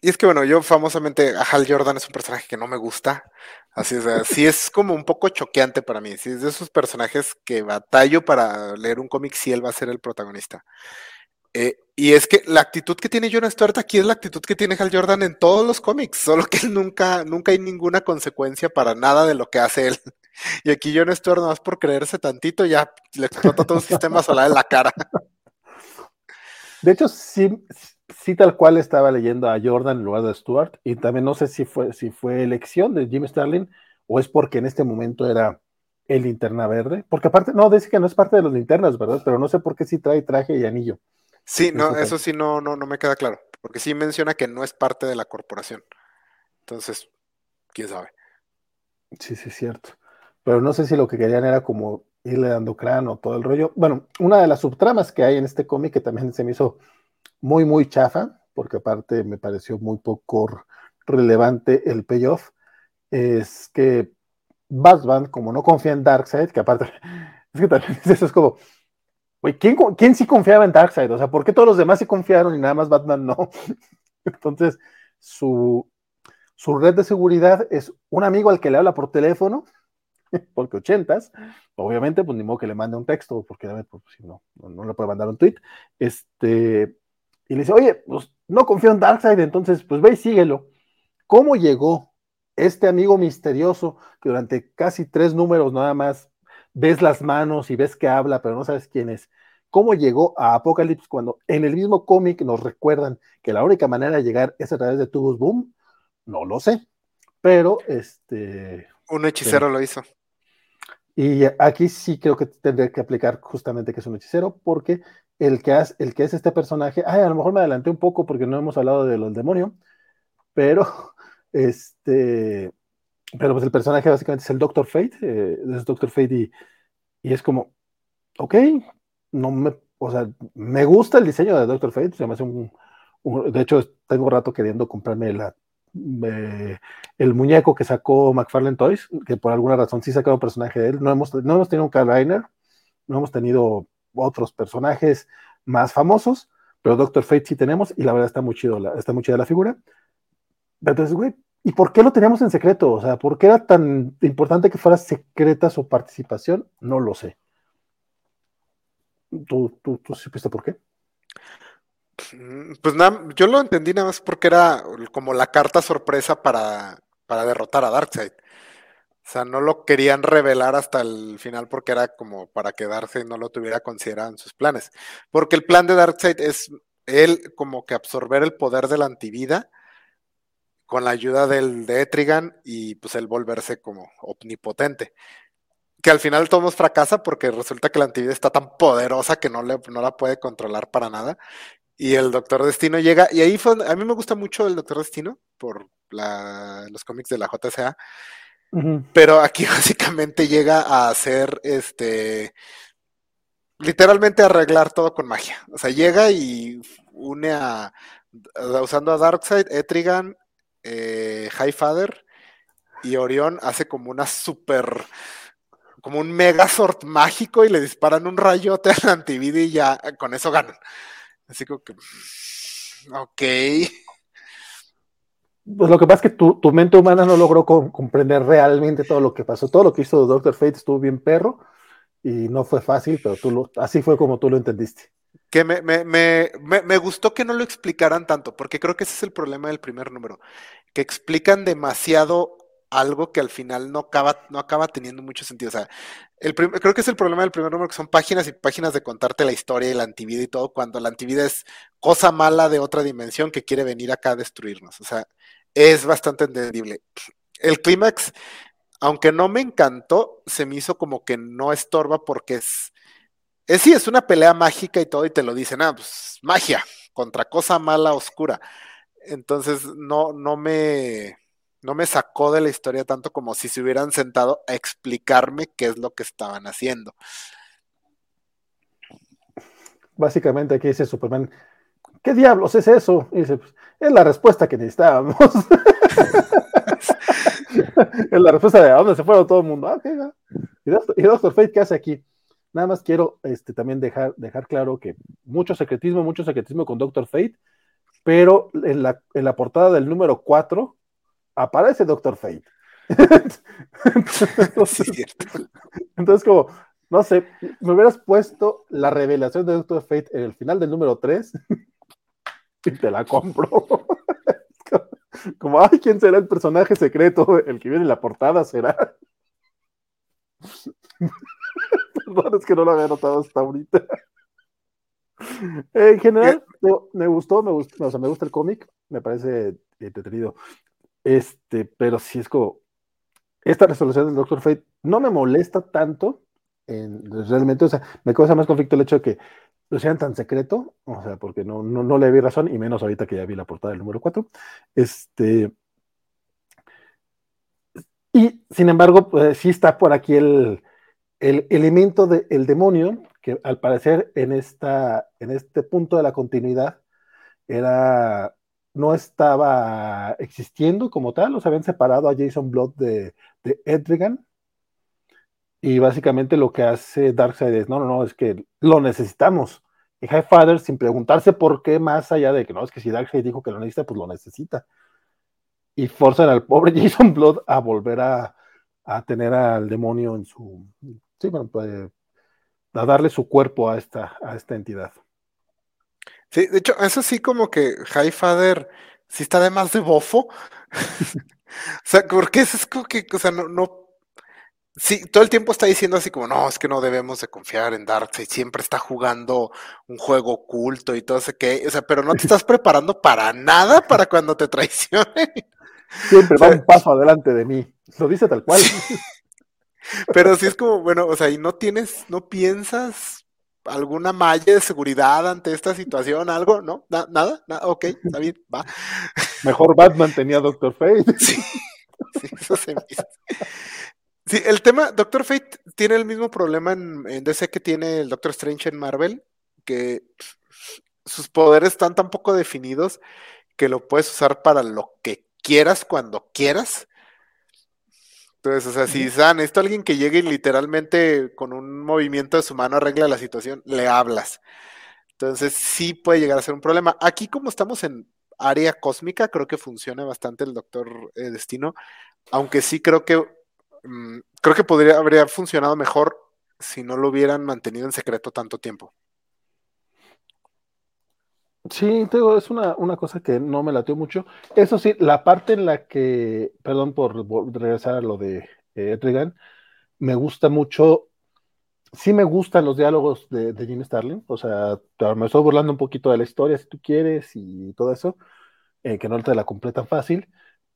Y es que bueno, yo famosamente, a Hal Jordan es un personaje que no me gusta. Así es, sí es como un poco choqueante para mí. Sí es de esos personajes que batallo para leer un cómic si él va a ser el protagonista. Eh, y es que la actitud que tiene John Stewart aquí es la actitud que tiene Hal Jordan en todos los cómics, solo que nunca, nunca hay ninguna consecuencia para nada de lo que hace él. Y aquí John Stewart, más por creerse tantito, ya le explota todo un sistema solar en la cara. De hecho, sí, sí tal cual estaba leyendo a Jordan en lugar de Stuart, y también no sé si fue, si fue elección de Jim Starlin o es porque en este momento era el linterna verde, porque aparte, no, dice que no es parte de los linternas, ¿verdad? Pero no sé por qué sí trae traje y anillo. Sí, no, eso sí no, no, no me queda claro, porque sí menciona que no es parte de la corporación. Entonces, quién sabe. Sí, sí, es cierto. Pero no sé si lo que querían era como irle dando cráneo, todo el rollo. Bueno, una de las subtramas que hay en este cómic que también se me hizo muy, muy chafa, porque aparte me pareció muy poco relevante el payoff, es que Batman, como no confía en Darkseid, que aparte, es que también eso es como, güey, ¿quién, ¿quién sí confiaba en Darkseid? O sea, ¿por qué todos los demás sí confiaron y nada más Batman no? Entonces, su, su red de seguridad es un amigo al que le habla por teléfono, porque ochentas, obviamente, pues ni modo que le mande un texto, porque pues, si no, no, le puede mandar un tweet. Este, y le dice, oye, pues no confío en Darkseid, entonces, pues ve y síguelo. ¿Cómo llegó este amigo misterioso que durante casi tres números nada más ves las manos y ves que habla, pero no sabes quién es? ¿Cómo llegó a Apocalypse cuando en el mismo cómic nos recuerdan que la única manera de llegar es a través de Tubos Boom? No lo sé, pero este... Un hechicero lo hizo. Y aquí sí creo que tendré que aplicar justamente que es un hechicero, porque el que, el que es este personaje, ay, a lo mejor me adelanté un poco porque no hemos hablado de los demonios, pero este, pero pues el personaje básicamente es el Doctor Fate, eh, es Doctor Fate y, y, es como, ok, no me, o sea, me gusta el diseño de Doctor Fate, se me hace un, de hecho tengo rato queriendo comprarme la el muñeco que sacó McFarlane Toys, que por alguna razón sí sacó un personaje de él. No hemos, no hemos tenido un Carl no hemos tenido otros personajes más famosos, pero Doctor Fate sí tenemos y la verdad está muy chido, está muy chida la figura. Entonces, güey, ¿y por qué lo teníamos en secreto? O sea, ¿por qué era tan importante que fuera secreta su participación? No lo sé. ¿Tú, tú, tú supiste por qué? Mm, pues nada, yo lo entendí nada más porque era como la carta sorpresa para, para derrotar a Darkseid. O sea, no lo querían revelar hasta el final porque era como para quedarse y no lo tuviera considerado en sus planes. Porque el plan de Darkseid es él como que absorber el poder de la antivida con la ayuda del de Etrigan y pues él volverse como omnipotente. Que al final todos fracasa porque resulta que la antivida está tan poderosa que no, le, no la puede controlar para nada y el Doctor Destino llega, y ahí fue, a mí me gusta mucho el Doctor Destino por los cómics de la JSA, pero aquí básicamente llega a hacer este, literalmente arreglar todo con magia. O sea, llega y une a, usando a Darkseid, Etrigan, eh, Highfather y Orión hace como una super como un Megazord mágico y le disparan un rayote al antivida y ya con eso ganan. Así como que. Ok. Pues lo que pasa es que tu, mente humana no logró comprender realmente todo lo que pasó. Todo lo que hizo Doctor Fate estuvo bien perro y no fue fácil, pero tú lo, así fue como tú lo entendiste. Que me, me, me, me, gustó que no lo explicaran tanto, porque creo que ese es el problema del primer número, que explican demasiado algo que al final no acaba, no acaba teniendo mucho sentido. O sea, el creo que es el problema del primer número, que son páginas y páginas de contarte la historia y la antivida y todo, cuando la antivida es cosa mala de otra dimensión que quiere venir acá a destruirnos. O sea, es bastante entendible. El clímax, aunque no me encantó, se me hizo como que no estorba porque es, es sí, es una pelea mágica y todo, y te lo dicen, ah, pues magia contra cosa mala, oscura. Entonces, no, no me, no me sacó de la historia tanto como si se hubieran sentado a explicarme qué es lo que estaban haciendo. Básicamente aquí dice Superman, ¿qué diablos es eso? Pues, es la respuesta que necesitábamos. es la respuesta de a dónde se fueron todo el mundo. Ah, ¿Y, Doctor, Fate qué hace aquí? Nada más quiero este, también dejar, dejar claro que mucho secretismo, mucho secretismo con Doctor Fate, pero en la, en la portada del número 4 aparece Doctor Fate. entonces, como, no sé, me hubieras puesto la revelación de Doctor Fate en el final del número 3 y te la compro. como, ay, ¿quién será el personaje secreto? El que viene en la portada será. Perdón, es que no lo había notado hasta ahorita. En general, me gustó, me gustó, o sea, me gusta el cómic, me parece entretenido. Este, pero sí es como, esta resolución del Doctor Fate no me molesta tanto, en, realmente, o sea, me causa más conflicto el hecho de que lo sean tan secreto, o sea, porque no, no, le vi razón, y menos ahorita que ya vi la portada del número 4. Este, y sin embargo, pues, sí está por aquí el, el elemento del demonio, que al parecer en, esta, en este punto de la continuidad era no estaba existiendo como tal, los habían separado a Jason Blood de, de Edrigan. Y básicamente lo que hace Darkseid es, no, no, no, es que lo necesitamos. Y Highfather, sin preguntarse por qué, más allá de que no, es que si Darkseid dijo que lo necesita, pues lo necesita. Y forzan al pobre Jason Blood a volver a, a tener al demonio en su. Sí, bueno, pues, a darle su cuerpo a esta, a esta entidad. Sí, de hecho, eso sí, como que Highfather sí está de más de bofo. o sea, porque eso es como que, o sea, no, no. Sí, todo el tiempo está diciendo así como, no, es que no debemos de confiar en Darkseid, siempre está jugando un juego oculto y todo ese que, o sea, pero no te estás preparando para nada para cuando te traicione. Siempre va un paso adelante de mí, lo dice tal cual. Pero sí es como, bueno, o sea, y no tienes, no piensas alguna malla de seguridad ante esta situación, algo, ¿no? nada, nada, ok, está bien, va. Mejor Batman tenía Doctor Fate. Sí, sí eso se me Sí, el tema, Doctor Fate tiene el mismo problema en, en, DC que tiene el Doctor Strange en Marvel, que sus poderes están tan poco definidos que lo puedes usar para lo que quieras cuando quieras. Entonces, o sea, si San, esto alguien que llegue y literalmente con un movimiento de su mano arregla la situación, le hablas. Entonces, sí puede llegar a ser un problema. Aquí, como estamos en área cósmica, creo que funciona bastante el Doctor eh, Destino, aunque sí creo que mmm, creo que podría habría funcionado mejor si no lo hubieran mantenido en secreto tanto tiempo. Sí, digo, es una, una, cosa que no me latió mucho. Eso sí, la parte en la que, perdón por, regresar a lo de eh, me gusta mucho, sí me gustan los diálogos de, de Jim Starling, o sea, me estoy burlando un poquito de la historia si tú quieres y todo eso, eh, que no te la completan fácil,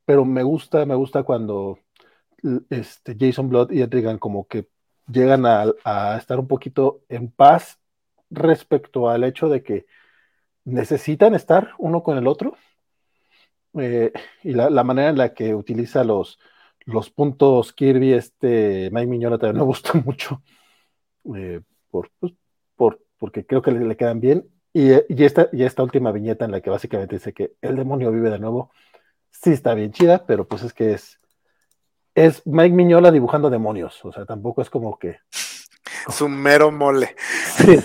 pero me gusta, me gusta cuando este, Jason Blood y Etrigan como que llegan a estar un poquito en paz respecto al hecho de que necesitan estar uno con el otro. Eh, y la, la, manera en la que utiliza los, los puntos Kirby, este Mike Miñola también me gusta mucho, eh, por, pues, por, porque creo que le, le quedan bien. Y, y, esta, y esta última viñeta en la que básicamente dice que el demonio vive de nuevo, sí está bien chida, pero pues es que es, es Mike Miñola dibujando demonios, o sea, tampoco es como que... Es un mero mole. Sí,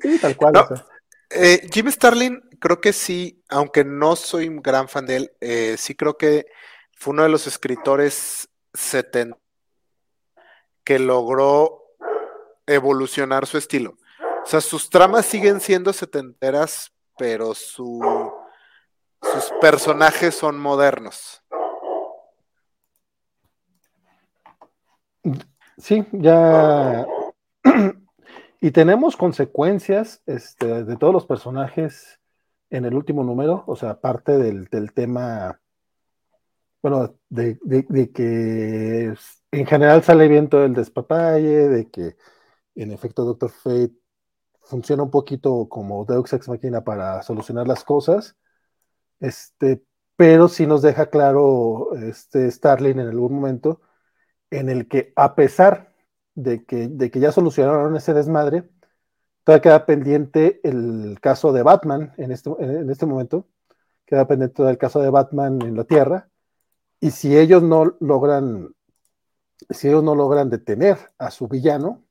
sí tal cual. No, o sea. Eh, Jim Starlin, creo que sí, aunque no soy un gran fan de él, eh, sí creo que fue uno de los escritores 70 que logró evolucionar su estilo. O sea, sus tramas siguen siendo setenteras, pero su, sus personajes son modernos. Sí, ya Y tenemos consecuencias este, de todos los personajes en el último número, o sea, aparte del, del tema, bueno, de, de, que en general sale bien todo el despapalle, de que en efecto Doctor Fate funciona un poquito como Deus Ex Machina para solucionar las cosas, este, pero sí nos deja claro este Starling en algún momento en el que a pesar de que, de que ya solucionaron ese desmadre, todavía queda pendiente el caso de Batman en este, en este momento, queda pendiente del caso de Batman en la Tierra, y si ellos no logran, si ellos no logran detener a su villano,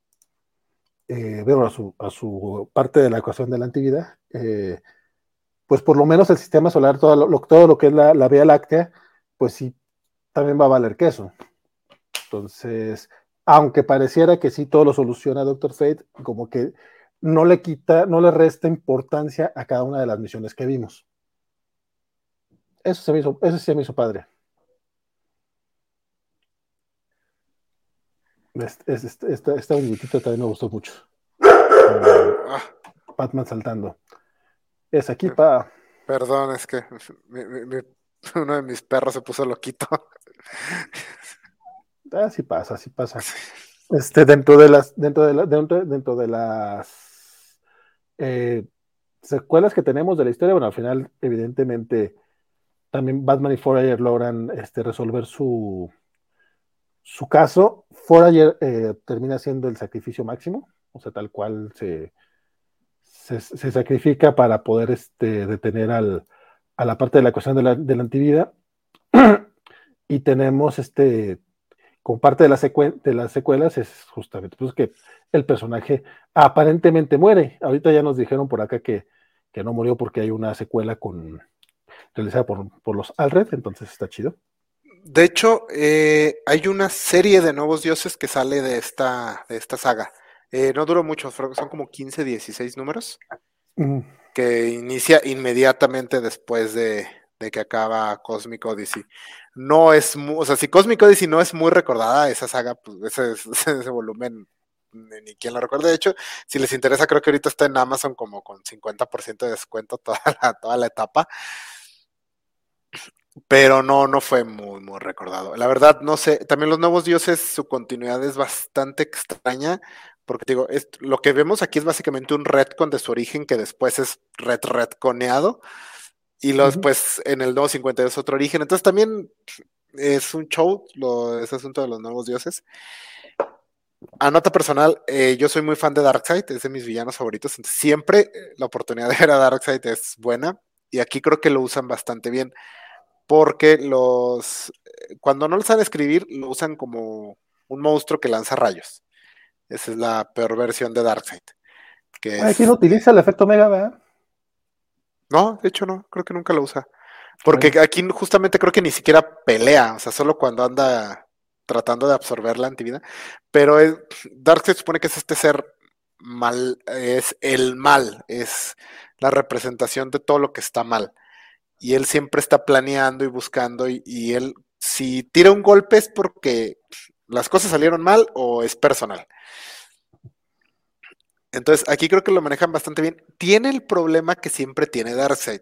eh, bueno, a su, a su parte de la ecuación de la antivida, eh, pues por lo menos el sistema solar, todo lo, todo lo que es la, la Vía Láctea, pues sí, también va a valer queso. Entonces, aunque pareciera que sí todo lo soluciona Doctor Fate, como que no le quita, no le resta importancia a cada una de las misiones que vimos. Eso se me hizo, eso se me hizo padre. Este, este, esta, esta viñetita también me gustó mucho. Uh, Batman saltando. Es aquí para. Perdón, es que mi, mi, mi, uno de mis perros se puso loquito. Así pasa, así pasa. Este, dentro de las, dentro de, la, dentro, dentro de las eh, secuelas que tenemos de la historia, bueno, al final, evidentemente, también Batman y Forager logran este, resolver su, su caso. Forager eh, termina siendo el sacrificio máximo, o sea, tal cual se, se, se sacrifica para poder este, detener al, a la parte de la cuestión de la, de la antivida. y tenemos este, con parte de, la de las secuelas, es justamente pues, que el personaje aparentemente muere. Ahorita ya nos dijeron por acá que, que no murió porque hay una secuela con realizada por, por los Alred, entonces está chido. De hecho, eh, hay una serie de nuevos dioses que sale de esta, de esta saga. Eh, no duró mucho, son como 15, 16 números. Mm. Que inicia inmediatamente después de, de, que acaba Cosmic Odyssey. No es muy, o sea, si Cosmic Odyssey no es muy recordada, esa saga, pues ese, ese volumen ni quien lo recuerde. De hecho, si les interesa, creo que ahorita está en Amazon como con 50% de descuento toda la, toda la etapa pero no, no fue muy, muy recordado. La verdad, no sé, también los nuevos dioses, su continuidad es bastante extraña, porque digo, lo que vemos aquí es básicamente un retcon de su origen que después es red retconeado, y los, pues en el nuevo 52 es otro origen, entonces también es un show lo, ese asunto de los nuevos dioses. A nota personal, eh, yo soy muy fan de Darkseid, es de mis villanos favoritos, entonces siempre eh, la oportunidad de ver a Darkseid es buena, y aquí creo que lo usan bastante bien porque los cuando no lo saben escribir lo usan como un monstruo que lanza rayos. Esa es la peor versión de Darkseid. Que Aquí no utiliza el efecto Mega, ¿verdad? No, de hecho no, creo que nunca lo usa. Porque aquí justamente creo que ni siquiera pelea, o sea, solo cuando anda tratando de absorber la antivida. Pero Darkseid supone que es este ser mal, es el mal, es la representación de todo lo que está mal y él siempre está planeando y buscando y, él si tira un golpe es porque las cosas salieron mal o es personal. Entonces, aquí creo que lo manejan bastante bien. Tiene el problema que siempre tiene Darkseid,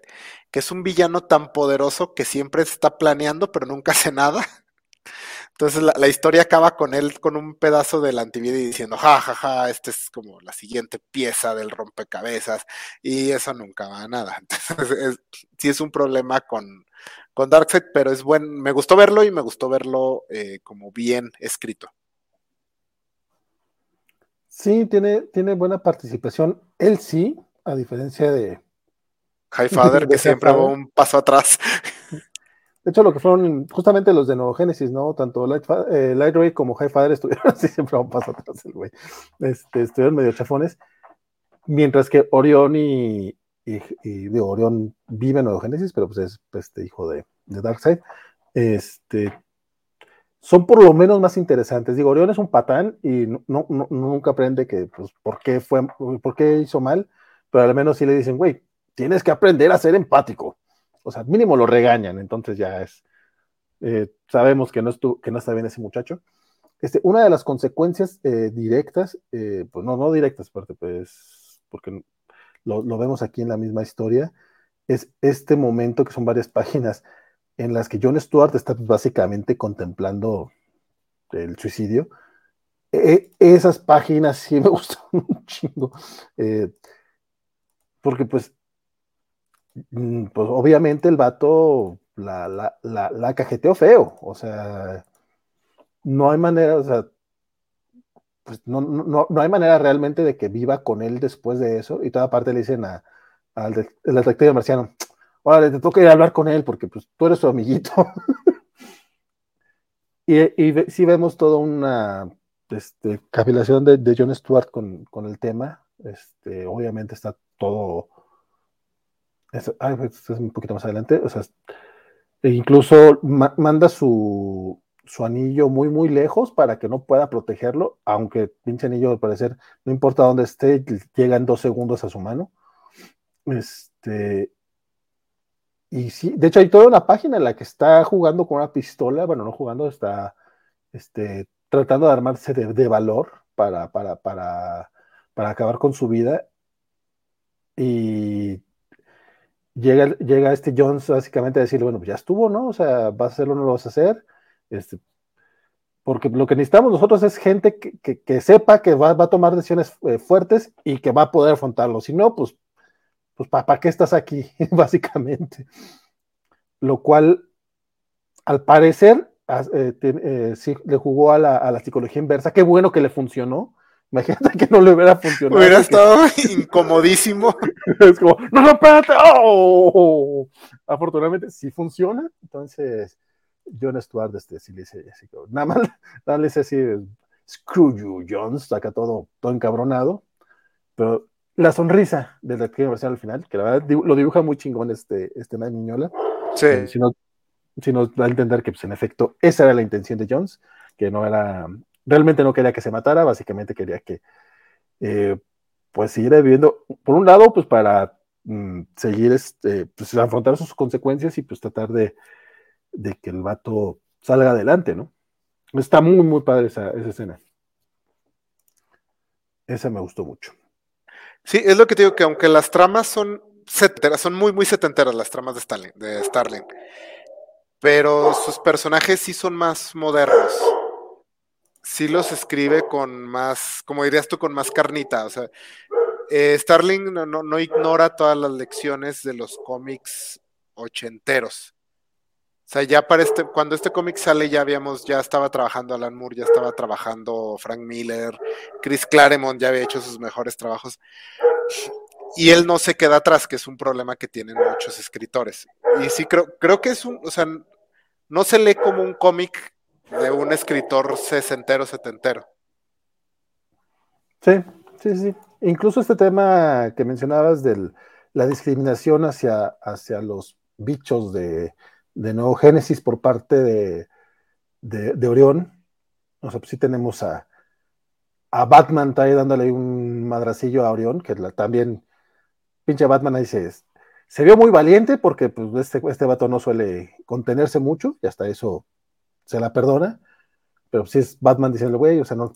que es un villano tan poderoso que siempre está planeando, pero nunca hace nada. Entonces la, historia acaba con él con un pedazo de la antivida y diciendo, ja, ja, ja, esta es como la siguiente pieza del rompecabezas y eso nunca va a nada. Entonces sí es un problema con, con Darkseid, pero es buen, me gustó verlo y me gustó verlo eh, como bien escrito. Sí, tiene, tiene buena participación. Él sí, a diferencia de... Highfather, que siempre va un paso atrás. De hecho, lo que fueron justamente los de Nuevo Genesis, ¿no? Tanto Light, eh, como High Father estuvieron así, siempre un paso atrás el güey. Este, estuvieron medio chafones. Mientras que Orión y, y, Orión vive en Nuevo Génesis, pero pues es este hijo de, de Darkseid. Este, son por lo menos más interesantes. Digo, Orión es un patán y no, nunca aprende que, pues, por qué fue, por qué hizo mal, pero al menos sí le dicen, güey, tienes que aprender a ser empático o sea, mínimo lo regañan, entonces ya es, eh, sabemos que no, que no está bien ese muchacho. Este, una de las consecuencias eh, directas, eh, pues no, no directas, porque, pues, porque lo, vemos aquí en la misma historia, es este momento que son varias páginas en las que John Stewart está pues, básicamente contemplando el suicidio. E, esas páginas sí me gustan un chingo, porque pues Mm, pues obviamente el vato la, la, la, cajeteó feo, o sea, no hay manera, o sea, pues no, no, no, hay manera realmente de que viva con él después de eso, y toda parte le dicen a, al detective marciano, órale, te toca ir a hablar con él porque pues tú eres su amiguito. y, y sí vemos toda una este, cavilación de, de John Stewart con, con el tema, este, obviamente está todo es, pues, es un poquito más adelante. O sea, e incluso manda su, su, anillo muy, muy lejos para que no pueda protegerlo, aunque pinche anillo, al parecer, no importa dónde esté, llega en dos segundos a su mano. Este. Y sí, de hecho hay toda una página en la que está jugando con una pistola, bueno, no jugando, está este, tratando de armarse de, de valor para, para, para, para acabar con su vida. Y llega, llega este Jones básicamente a decirle, bueno, pues ya estuvo, ¿no? O sea, vas a hacerlo o no lo vas a hacer. Este, porque lo que necesitamos nosotros es gente que, sepa que va, a tomar decisiones eh, fuertes y que va a poder afrontarlo. Si no, pues, pues ¿para qué estás aquí? básicamente. Lo cual, al parecer, eh, eh, sí le jugó a la, a la, psicología inversa. Qué bueno que le funcionó. Imagínate que no le hubiera funcionado. Hubiera estado incomodísimo. es como, no, no, espérate. ¡Oh! Afortunadamente sí funciona. Entonces, John Stewart, este, sí le dice así, nada más, nada le dice así, screw you, Jones, saca todo, todo encabronado. Pero la sonrisa de la que al final, que la verdad lo dibuja muy chingón este, este Mike Miñola. Sí. Eh, si, no, si nos da a entender que, pues, en efecto, esa era la intención de Jones, que no era, realmente no quería que se matara, básicamente quería que, eh, pues, siguiera viviendo, por un lado, pues, para mm, seguir, este, pues, afrontar sus consecuencias y, pues, tratar de, de que el vato salga adelante, ¿no? Está muy, muy padre esa, esa escena. Esa me gustó mucho. Sí, es lo que te digo, que aunque las tramas son setenteras, son muy, muy setenteras las tramas de Starling, de Starling, pero sus personajes sí son más modernos. Sí los escribe con más, como dirías tú, con más carnita. O sea, eh, Starling no, no, no ignora todas las lecciones de los cómics ochenteros. O sea, ya para este, cuando este cómic sale, ya habíamos, ya estaba trabajando Alan Moore, ya estaba trabajando Frank Miller, Chris Claremont ya había hecho sus mejores trabajos. Y él no se queda atrás, que es un problema que tienen muchos escritores. Y sí creo, creo que es un, o sea, no se lee como un cómic de un escritor sesentero, setentero. Sí, sí, sí. Incluso este tema que mencionabas de la discriminación hacia, hacia los bichos de, de nuevo Génesis por parte de, de, Orión. O sea, pues sí tenemos a, a Batman ahí dándole un madracillo a Orión, que también, pinche Batman ahí se, se vio muy valiente porque pues este, este vato no suele contenerse mucho y hasta eso se la perdona. Pero si es Batman diciendo, güey, o sea, no,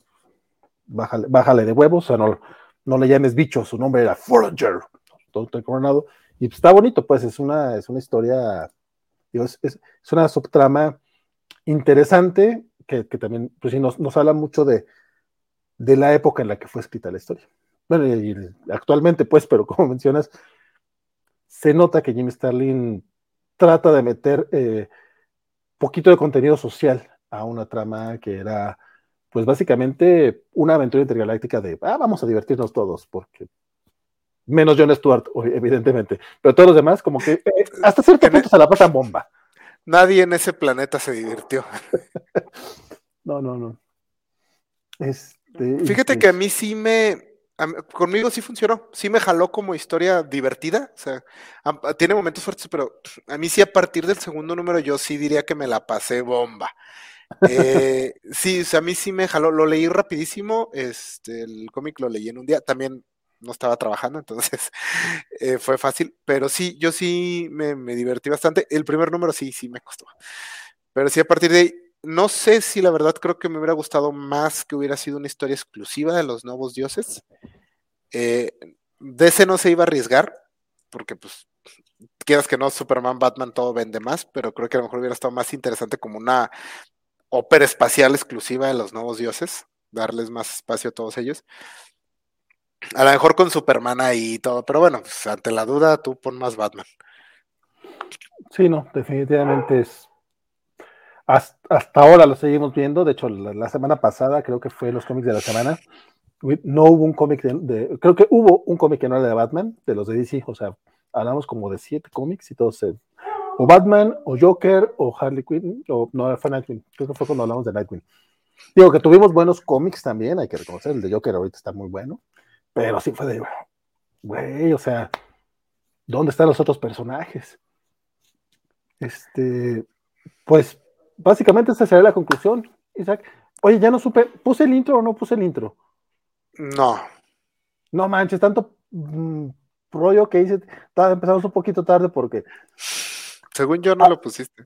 bájale, bájale de huevos, o sea, no, no le llames bicho, su nombre era Forager, todo, coronado. Y pues, está bonito, pues es una, es una historia es, una subtrama interesante que, también pues, nos, nos, habla mucho de, de, la época en la que fue escrita la historia. Bueno, y, actualmente, pues, pero como mencionas, se nota que Jimmy Starlin trata de meter eh, poquito de contenido social a una trama que era, pues básicamente una aventura intergaláctica de, ah, vamos a divertirnos todos, porque menos John Stewart, evidentemente, pero todos los demás, como que eh, hasta cierto punto se la pasan bomba. Nadie en ese planeta se divirtió. no, no, no. Este, Fíjate que a mí sí me, conmigo sí funcionó, sí me jaló como historia divertida, o sea, tiene momentos fuertes, pero a mí sí a partir del segundo número yo sí diría que me la pasé bomba. Eh, sí, o sea, a mí sí me jaló, lo leí rapidísimo, este, el cómic lo leí en un día, también no estaba trabajando, entonces eh, fue fácil, pero sí, yo sí me, divertí bastante. El primer número sí, sí me costó. Pero sí, a partir de ahí, no sé si la verdad creo que me hubiera gustado más que hubiera sido una historia exclusiva de los nuevos dioses. Eh, de ese no se iba a arriesgar, porque pues quieras que no, Superman, Batman, todo vende más, pero creo que a lo mejor hubiera estado más interesante como una ópera espacial exclusiva de los nuevos dioses, darles más espacio a todos ellos. A lo mejor con Superman ahí y todo, pero bueno, pues, ante la duda, tú pon más Batman. Sí, no, definitivamente es. Hasta, ahora lo seguimos viendo. De hecho, la, semana pasada, creo que fue los cómics de la semana, no hubo un cómic de, Creo que hubo un cómic que no era de Batman, de los de DC. O sea, hablamos como de siete cómics y todos. o Batman, o Joker, o Harley Quinn, o no, fue Nightwing. Creo que fue cuando hablamos de Nightwing. Digo que tuvimos buenos cómics también, hay que reconocer. El de Joker ahorita está muy bueno. Pero sí fue de, güey, o sea, ¿dónde están los otros personajes? Este, pues básicamente esa sería la conclusión, Isaac. Oye, ya no supe, ¿puse el intro o no puse el intro? No. No manches, tanto mm, rollo que hice, empezamos un poquito tarde porque... Según yo no lo pusiste.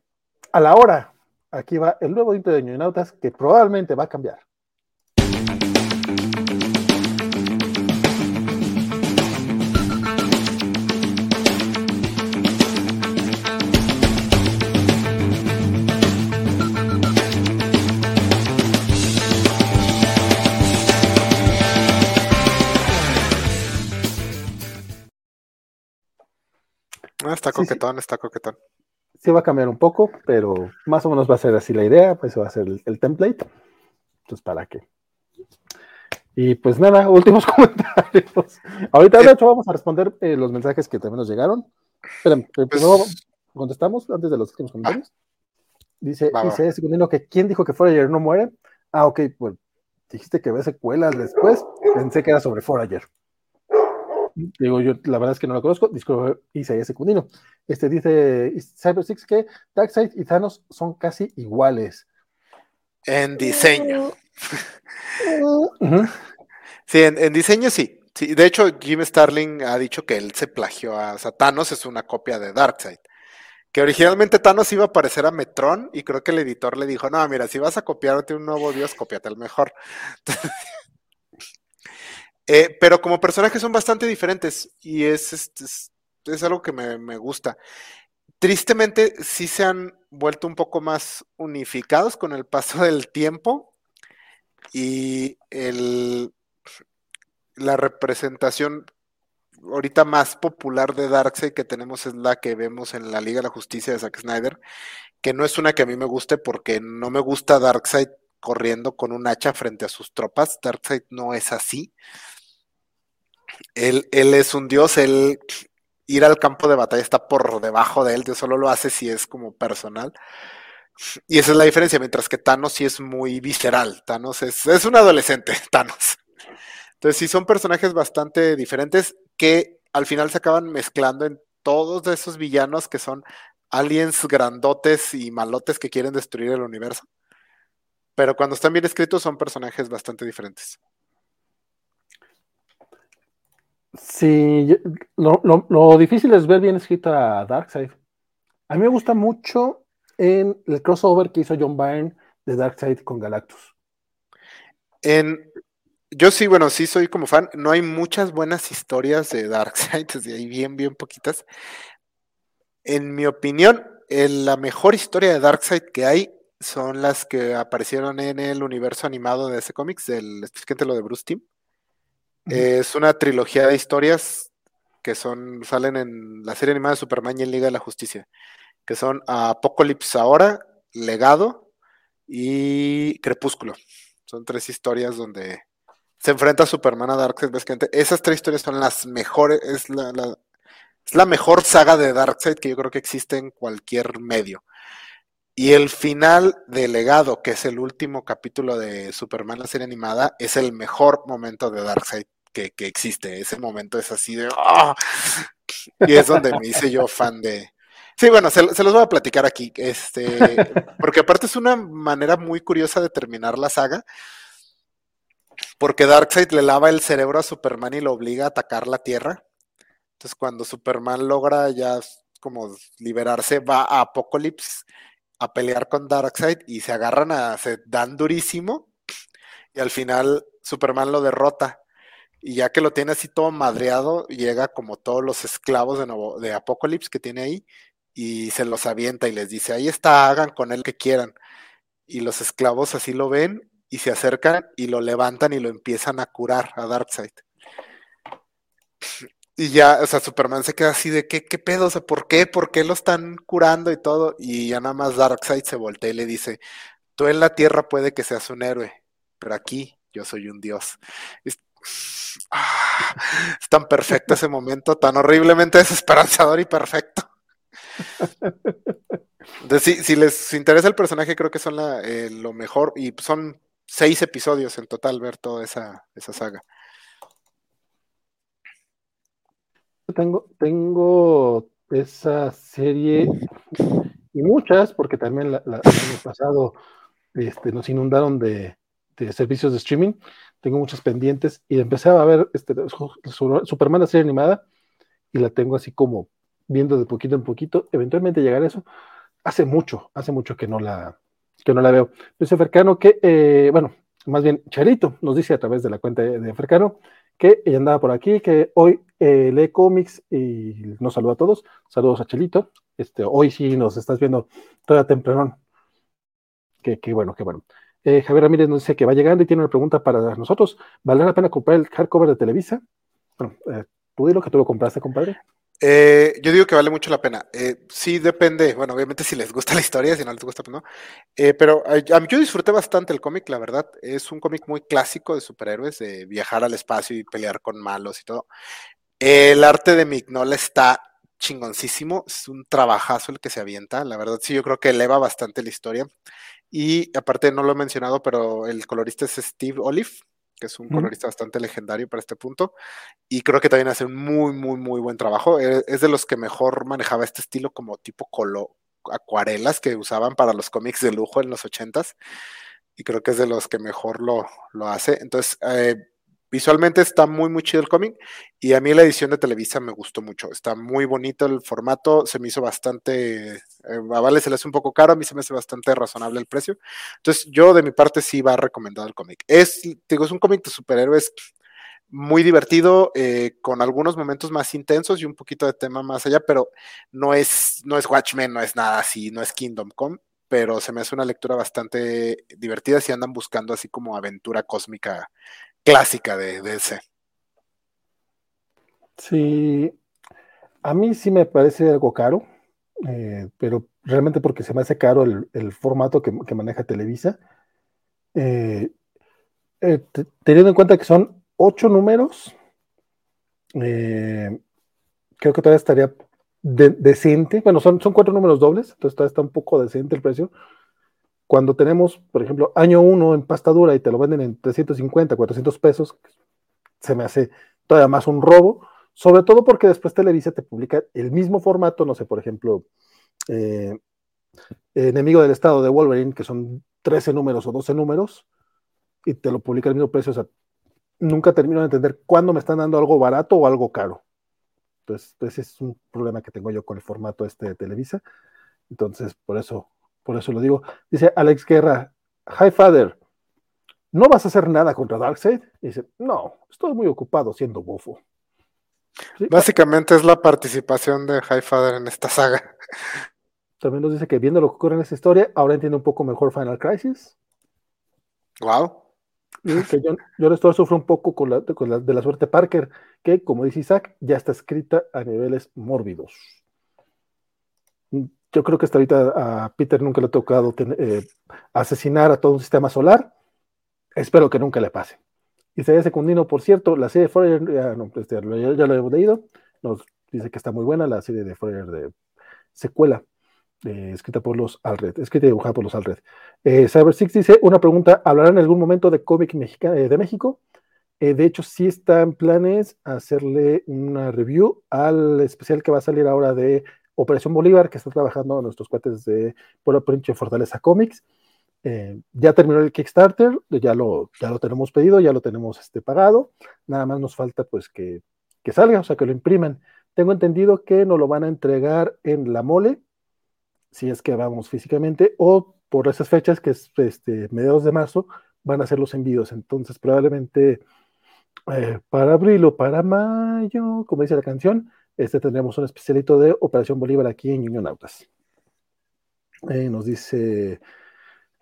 A la hora, aquí va el nuevo intro de Ñoñautas que probablemente va a cambiar. Ah, está coquetón, está coquetón. Sí va a cambiar un poco, pero más o menos va a ser así la idea, pues va a ser el, template. Entonces, ¿para qué? Y pues nada, últimos comentarios. Ahorita, de hecho, vamos a responder eh, los mensajes que también nos llegaron. Esperen, pues, primero contestamos antes de los últimos comentarios. Dice, dice Secundino que ¿quién dijo que Forager no muere? Ah, ok, pues dijiste que ve secuelas después. Pensé que era sobre Forager. Digo, yo la verdad es que no lo conozco. Disco Isaías Secundino. Este dice Cyber Six que Darkseid y Thanos son casi iguales. En diseño. Sí, en, diseño sí. sí. De hecho, Jim Starling ha dicho que él se plagió a Thanos, es una copia de Darkseid que originalmente Thanos iba a parecer a Metron y creo que el editor le dijo, no, mira, si vas a copiarte un nuevo dios, cópiate el mejor. Eh, pero como personajes son bastante diferentes y es, es, algo que me, gusta. Tristemente sí se han vuelto un poco más unificados con el paso del tiempo y la representación ahorita más popular de Darkseid que tenemos es la que vemos en la Liga de la Justicia de Zack Snyder, que no es una que a mí me guste porque no me gusta Darkseid corriendo con un hacha frente a sus tropas. Darkseid no es así. Él, él es un dios, él ir al campo de batalla está por debajo de él, de solo lo hace si es como personal. Y esa es la diferencia, mientras que Thanos sí es muy visceral. Thanos es, es un adolescente, Thanos. Entonces sí son personajes bastante diferentes que al final se acaban mezclando en todos esos villanos que son aliens grandotes y malotes que quieren destruir el universo. Pero cuando están bien escritos son personajes bastante diferentes. Sí, lo, difícil es ver bien escrita Darkseid. A mí me gusta mucho en el crossover que hizo John Byrne de Darkseid con Galactus. En, yo sí, bueno, sí soy como fan. No hay muchas buenas historias de Darkseid, hay bien, bien poquitas. En mi opinión, la mejor historia de Darkseid que hay son las que aparecieron en el universo animado de ese cómics, del lo de Bruce Team. Es una trilogía de historias que son, salen en la serie animada de Superman y en Liga de la Justicia, que son Apocalypse ahora, Legado y Crepúsculo. Son tres historias donde se enfrenta Superman a Darkseid, esas tres historias son las mejores, es la, es la mejor saga de Darkseid que yo creo que existe en cualquier medio. Y el final de Legado, que es el último capítulo de Superman, la serie animada, es el mejor momento de Darkseid que, que existe. Ese momento es así de... ¡ah! Y es donde me hice yo fan de... Sí, bueno, se, se, los voy a platicar aquí, este, porque aparte es una manera muy curiosa de terminar la saga, porque Darkseid le lava el cerebro a Superman y lo obliga a atacar la Tierra. Entonces, cuando Superman logra ya como liberarse, va a Apocalypse a pelear con Darkseid y se agarran a, se dan durísimo y al final Superman lo derrota. Y ya que lo tiene así todo madreado, llega como todos los esclavos de, Apocalypse que tiene ahí y se los avienta y les dice, ahí está, hagan con él que quieran. Y los esclavos así lo ven y se acercan y lo levantan y lo empiezan a curar a Darkseid. Y ya, o sea, Superman se queda así de ¿qué, qué pedo? O sea, ¿por qué? ¿Por qué lo están curando y todo? Y ya nada más Darkseid se voltea y le dice, tú en la Tierra puede que seas un héroe, pero aquí yo soy un dios. Ah, es tan perfecto ese momento, tan horriblemente desesperanzador y perfecto. Entonces, si, les interesa el personaje, creo que son eh, lo mejor y son seis episodios en total ver toda esa, esa saga. Tengo, tengo esa serie y muchas, porque también el año pasado este, nos inundaron de, servicios de streaming. Tengo muchas pendientes y empecé a ver este, Superman, la serie animada, y la tengo así como viendo de poquito en poquito. Eventualmente llegar a eso. Hace mucho, hace mucho que no la, que no la veo. Dice Fercano que, eh, bueno, más bien Charito nos dice a través de la cuenta de, Fercano que ella andaba por aquí, que hoy eh, lee cómics y nos saluda a todos. Saludos a Chelito. Este, hoy sí nos estás viendo toda temprano. Qué, bueno, qué bueno. Eh, Javier Ramírez nos dice que va llegando y tiene una pregunta para nosotros. ¿Vale la pena comprar el hardcover de Televisa? Bueno, eh, tú dilo que tú lo compraste, compadre. Eh, yo digo que vale mucho la pena. Eh, sí depende, bueno, obviamente si les gusta la historia, si no les gusta, pues no. Eh, pero yo disfruté bastante el cómic, la verdad. Es un cómic muy clásico de superhéroes, de viajar al espacio y pelear con malos y todo. El arte de Mignola está chingoncísimo, es un trabajazo el que se avienta, la verdad sí, yo creo que eleva bastante la historia. Y aparte, no lo he mencionado, pero el colorista es Steve Olive, que es un colorista bastante legendario para este punto. Y creo que también hace un muy, muy, muy buen trabajo. Eh, Es de los que mejor manejaba este estilo como tipo colo acuarelas que usaban para los cómics de lujo en los ochentas. Y creo que es de los que mejor lo, lo hace. Entonces, eh, visualmente está muy, muy chido el cómic. Y a mí la edición de Televisa me gustó mucho. Está muy bonito el formato. Se me hizo bastante. Eh, a Vale se le hace un poco caro. A mí se me hace bastante razonable el precio. Entonces, yo de mi parte sí va recomendado el cómic. Es, digo, es un cómic de superhéroes muy divertido, eh, con algunos momentos más intensos y un poquito de tema más allá, pero no es, no es Watchmen, no es nada así, no es Kingdom Come, pero se me hace una lectura bastante divertida si andan buscando así como aventura cósmica clásica de, ese. Sí, a mí sí me parece algo caro, eh, pero realmente porque se me hace caro el, formato que, maneja Televisa. Eh, eh, teniendo en cuenta que son ocho números, creo que todavía estaría de, decente. Bueno, son, son cuatro números dobles, entonces todavía está un poco decente el precio. Cuando tenemos, por ejemplo, año uno en pasta dura y te lo venden en 350, 400 pesos, se me hace todavía más un robo, sobre todo porque después Televisa te publica el mismo formato, no sé, por ejemplo, eh, Enemigo del Estado de Wolverine, que son 13 números o 12 números, y te lo publica al mismo precio, o sea, nunca termino de entender cuándo me están dando algo barato o algo caro. Entonces, ese es un problema que tengo yo con el formato este de Televisa. Entonces, por eso, por eso lo digo. Dice Alex Guerra, Hi Father, ¿no vas a hacer nada contra Darkseid? Y dice, no, estoy muy ocupado siendo bufo. ¿Sí? Básicamente es la participación de Highfather en esta saga. También nos dice que viendo lo que ocurre en esta historia, ahora entiende un poco mejor Final Crisis. Wow. Y que John, sufre un poco con la, con la, de la suerte Parker, que como dice Isaac, ya está escrita a niveles mórbidos. Yo creo que hasta ahorita a Peter nunca le ha tocado eh, asesinar a todo un sistema solar. Espero que nunca le pase. Isaías Secundino, por cierto, la serie de Foreigner, ya, no, este, ya, lo hemos leído, nos dice que está muy buena la serie de Foreigner de secuela, eh, escrita por los Alred, escrita y dibujada por los Alred. Eh, Cyber Six dice, una pregunta, ¿hablará en algún momento de cómic de México? De hecho, sí está en planes hacerle una review al especial que va a salir ahora de Operación Bolívar, que está trabajando nuestros cuates de Pueblo Pinche Fortaleza Comics. Eh, ya terminó el Kickstarter, ya lo, ya lo tenemos pedido, ya lo tenemos este, pagado, nada más nos falta pues que, que, salga, o sea, que lo impriman. Tengo entendido que nos lo van a entregar en la mole, si es que vamos físicamente, o por esas fechas, que es este, mediados de marzo, van a ser los envíos. Entonces, probablemente eh, para abril o para mayo, como dice la canción, este tendremos un especialito de Operación Bolívar aquí en Unionautas. Eh, nos dice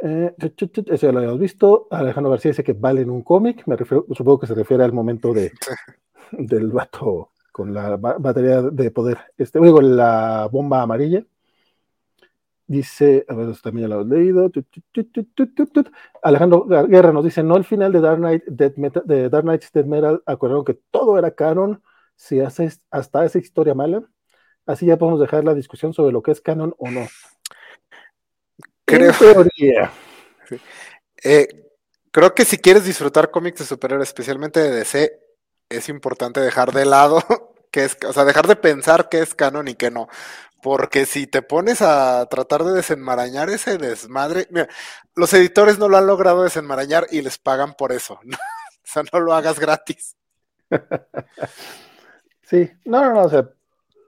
eh, eso ya lo habíamos visto. Alejandro García dice que valen un cómic. Me refiero, supongo que se refiere al momento de, del vato con la batería de poder. Este, digo, la bomba amarilla. Dice, a ver, también ya lo he leído. Alejandro Guerra nos dice: No, el final de Dark Knight, Dead Metal, de Dark Knight Dead Metal, acordaron que todo era canon. Si haces hasta esa historia mala, así ya podemos dejar la discusión sobre lo que es canon o no. Creo, en teoría. Sí. Eh, creo que si quieres disfrutar cómics de superhéroes, especialmente de DC, es importante dejar de lado que es, o sea, dejar de pensar que es canon y que no. Porque si te pones a tratar de desenmarañar ese desmadre, mira, los editores no lo han logrado desenmarañar y les pagan por eso. ¿no? O sea, no lo hagas gratis. Sí, no, no, no, o sea,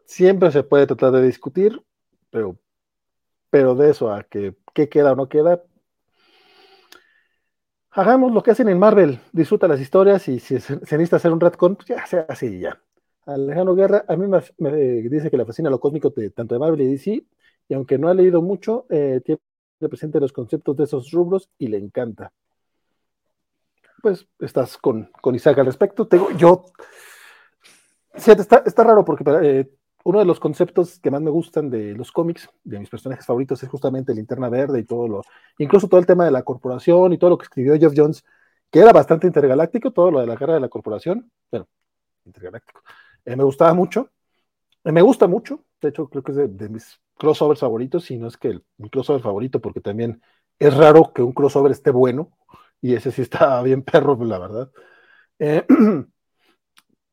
siempre se puede tratar de discutir, pero, pero de eso a que qué queda o no queda, hagamos lo que hacen en Marvel, disfruta las historias y si se, necesita hacer un retcon, pues ya sea así ya. Alejandro Guerra, a mí me, me, dice que le fascina lo cósmico de, tanto de Marvel y DC, y aunque no ha leído mucho, eh, tiene presente los conceptos de esos rubros y le encanta. Pues estás con, con Isaac al respecto. Tengo, yo. Sí, está, está raro porque eh, uno de los conceptos que más me gustan de los cómics, de mis personajes favoritos, es justamente Linterna Verde y todo lo, incluso todo el tema de la corporación y todo lo que escribió Jeff Jones, que era bastante intergaláctico, todo lo de la guerra de la corporación, bueno, intergaláctico. Eh, me gustaba mucho, eh, me gusta mucho, de hecho creo que es de, mis crossovers favoritos, si no es que el, mi crossover favorito, porque también es raro que un crossover esté bueno, y ese sí está bien perro, la verdad. Eh,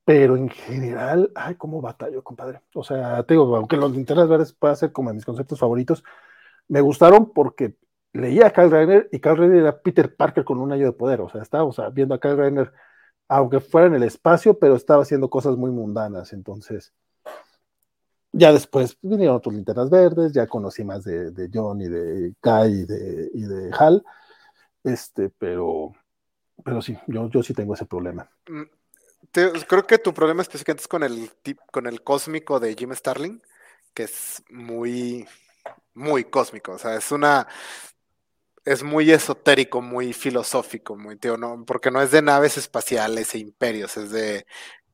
pero en general, ay, cómo batallo, compadre. O sea, te digo, aunque los linternas verdes puedan ser como mis conceptos favoritos, me gustaron porque leía a Kyle Reiner y Kyle Reiner era Peter Parker con un año de poder. O sea, estábamos viendo a Kyle Reiner, aunque fuera en el espacio, pero estaba haciendo cosas muy mundanas. Entonces, ya después vinieron otros linternas verdes, ya conocí más de, John y de Kai y de, y de Hal. Este, pero, pero sí, yo, yo sí tengo ese problema. Mm, creo que tu problema específicamente es con el, con el cósmico de Jim Starling, que es muy, muy cósmico. O sea, es una. Es muy esotérico, muy filosófico, muy tío, ¿no? Porque no es de naves espaciales e imperios, es de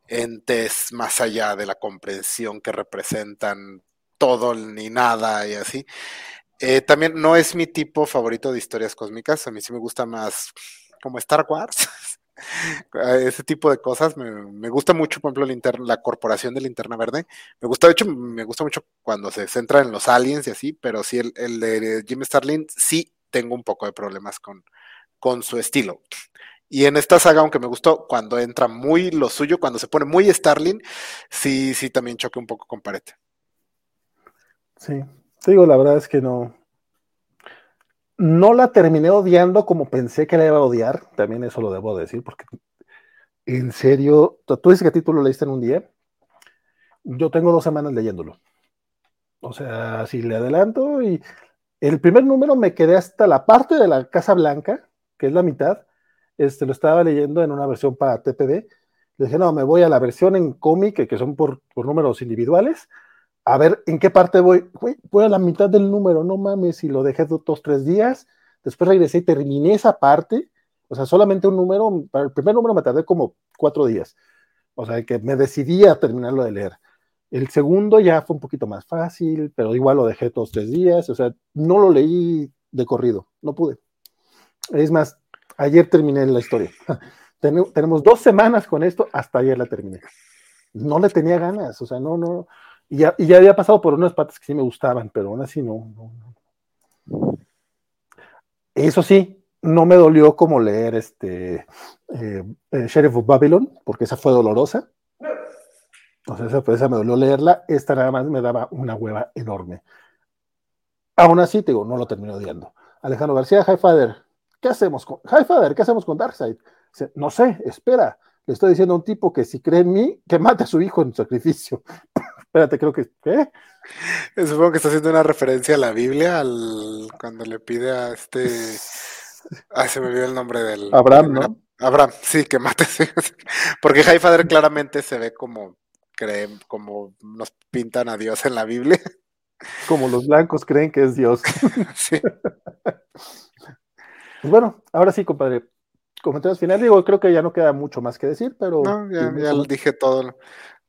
entes más allá de la comprensión que representan todo ni nada y así. Eh, también no es mi tipo favorito de historias cósmicas, a mí sí me gusta más como Star Wars, ese tipo de cosas. Me, gusta mucho, por ejemplo, la corporación de Linterna Verde. Me gusta, de hecho, me gusta mucho cuando se centra en los aliens y así, pero sí, el, de Jim Starlin, sí tengo un poco de problemas con, con su estilo. Y en esta saga, aunque me gustó, cuando entra muy lo suyo, cuando se pone muy Starling, sí, sí también choque un poco con Pared. Sí, te digo, la verdad es que no, no la terminé odiando como pensé que la iba a odiar, también eso lo debo decir, porque en serio, tú dices que a ti tú lo leíste en un día, yo tengo dos semanas leyéndolo. O sea, si le adelanto y el primer número me quedé hasta la parte de la Casa Blanca, que es la mitad, este, lo estaba leyendo en una versión para TPB, le dije, no, me voy a la versión en cómic, que son por, por números individuales, a ver en qué parte voy. voy a la mitad del número, no mames, y lo dejé dos, tres días. Después regresé y terminé esa parte. O sea, solamente un número, para el primer número me tardé como cuatro días. O sea, que me decidí a terminarlo de leer. El segundo ya fue un poquito más fácil, pero igual lo dejé dos, tres días. O sea, no lo leí de corrido, no pude. Es más, ayer terminé la historia. Tenemos dos semanas con esto, hasta ayer la terminé. No le tenía ganas, o sea, no, no, y ya, había pasado por unas partes que sí me gustaban, pero aún así no, Eso sí, no me dolió como leer este eh, eh, Sheriff of Babylon, porque esa fue dolorosa. O sea, esa, esa, me dolió leerla. Esta nada más me daba una hueva enorme. Aún así, te digo, no lo termino odiando. Alejandro García, Highfather, ¿qué hacemos con Highfather? ¿Qué hacemos con Darkseid? No sé, espera. Le estoy diciendo a un tipo que si cree en mí, que mate a su hijo en sacrificio. Espérate, creo que. ¿Qué? Supongo que está haciendo una referencia a la Biblia, al cuando le pide a este. Ay, se me olvidó el nombre del. Abraham, ¿no? Abraham, sí, que mate. Porque Highfather claramente se ve como creen, como nos pintan a Dios en la Biblia. Como los blancos creen que es Dios. sí. Pues bueno, ahora sí, compadre. Comentarios finales, digo, creo que ya no queda mucho más que decir, pero. No, ya, ya dije todo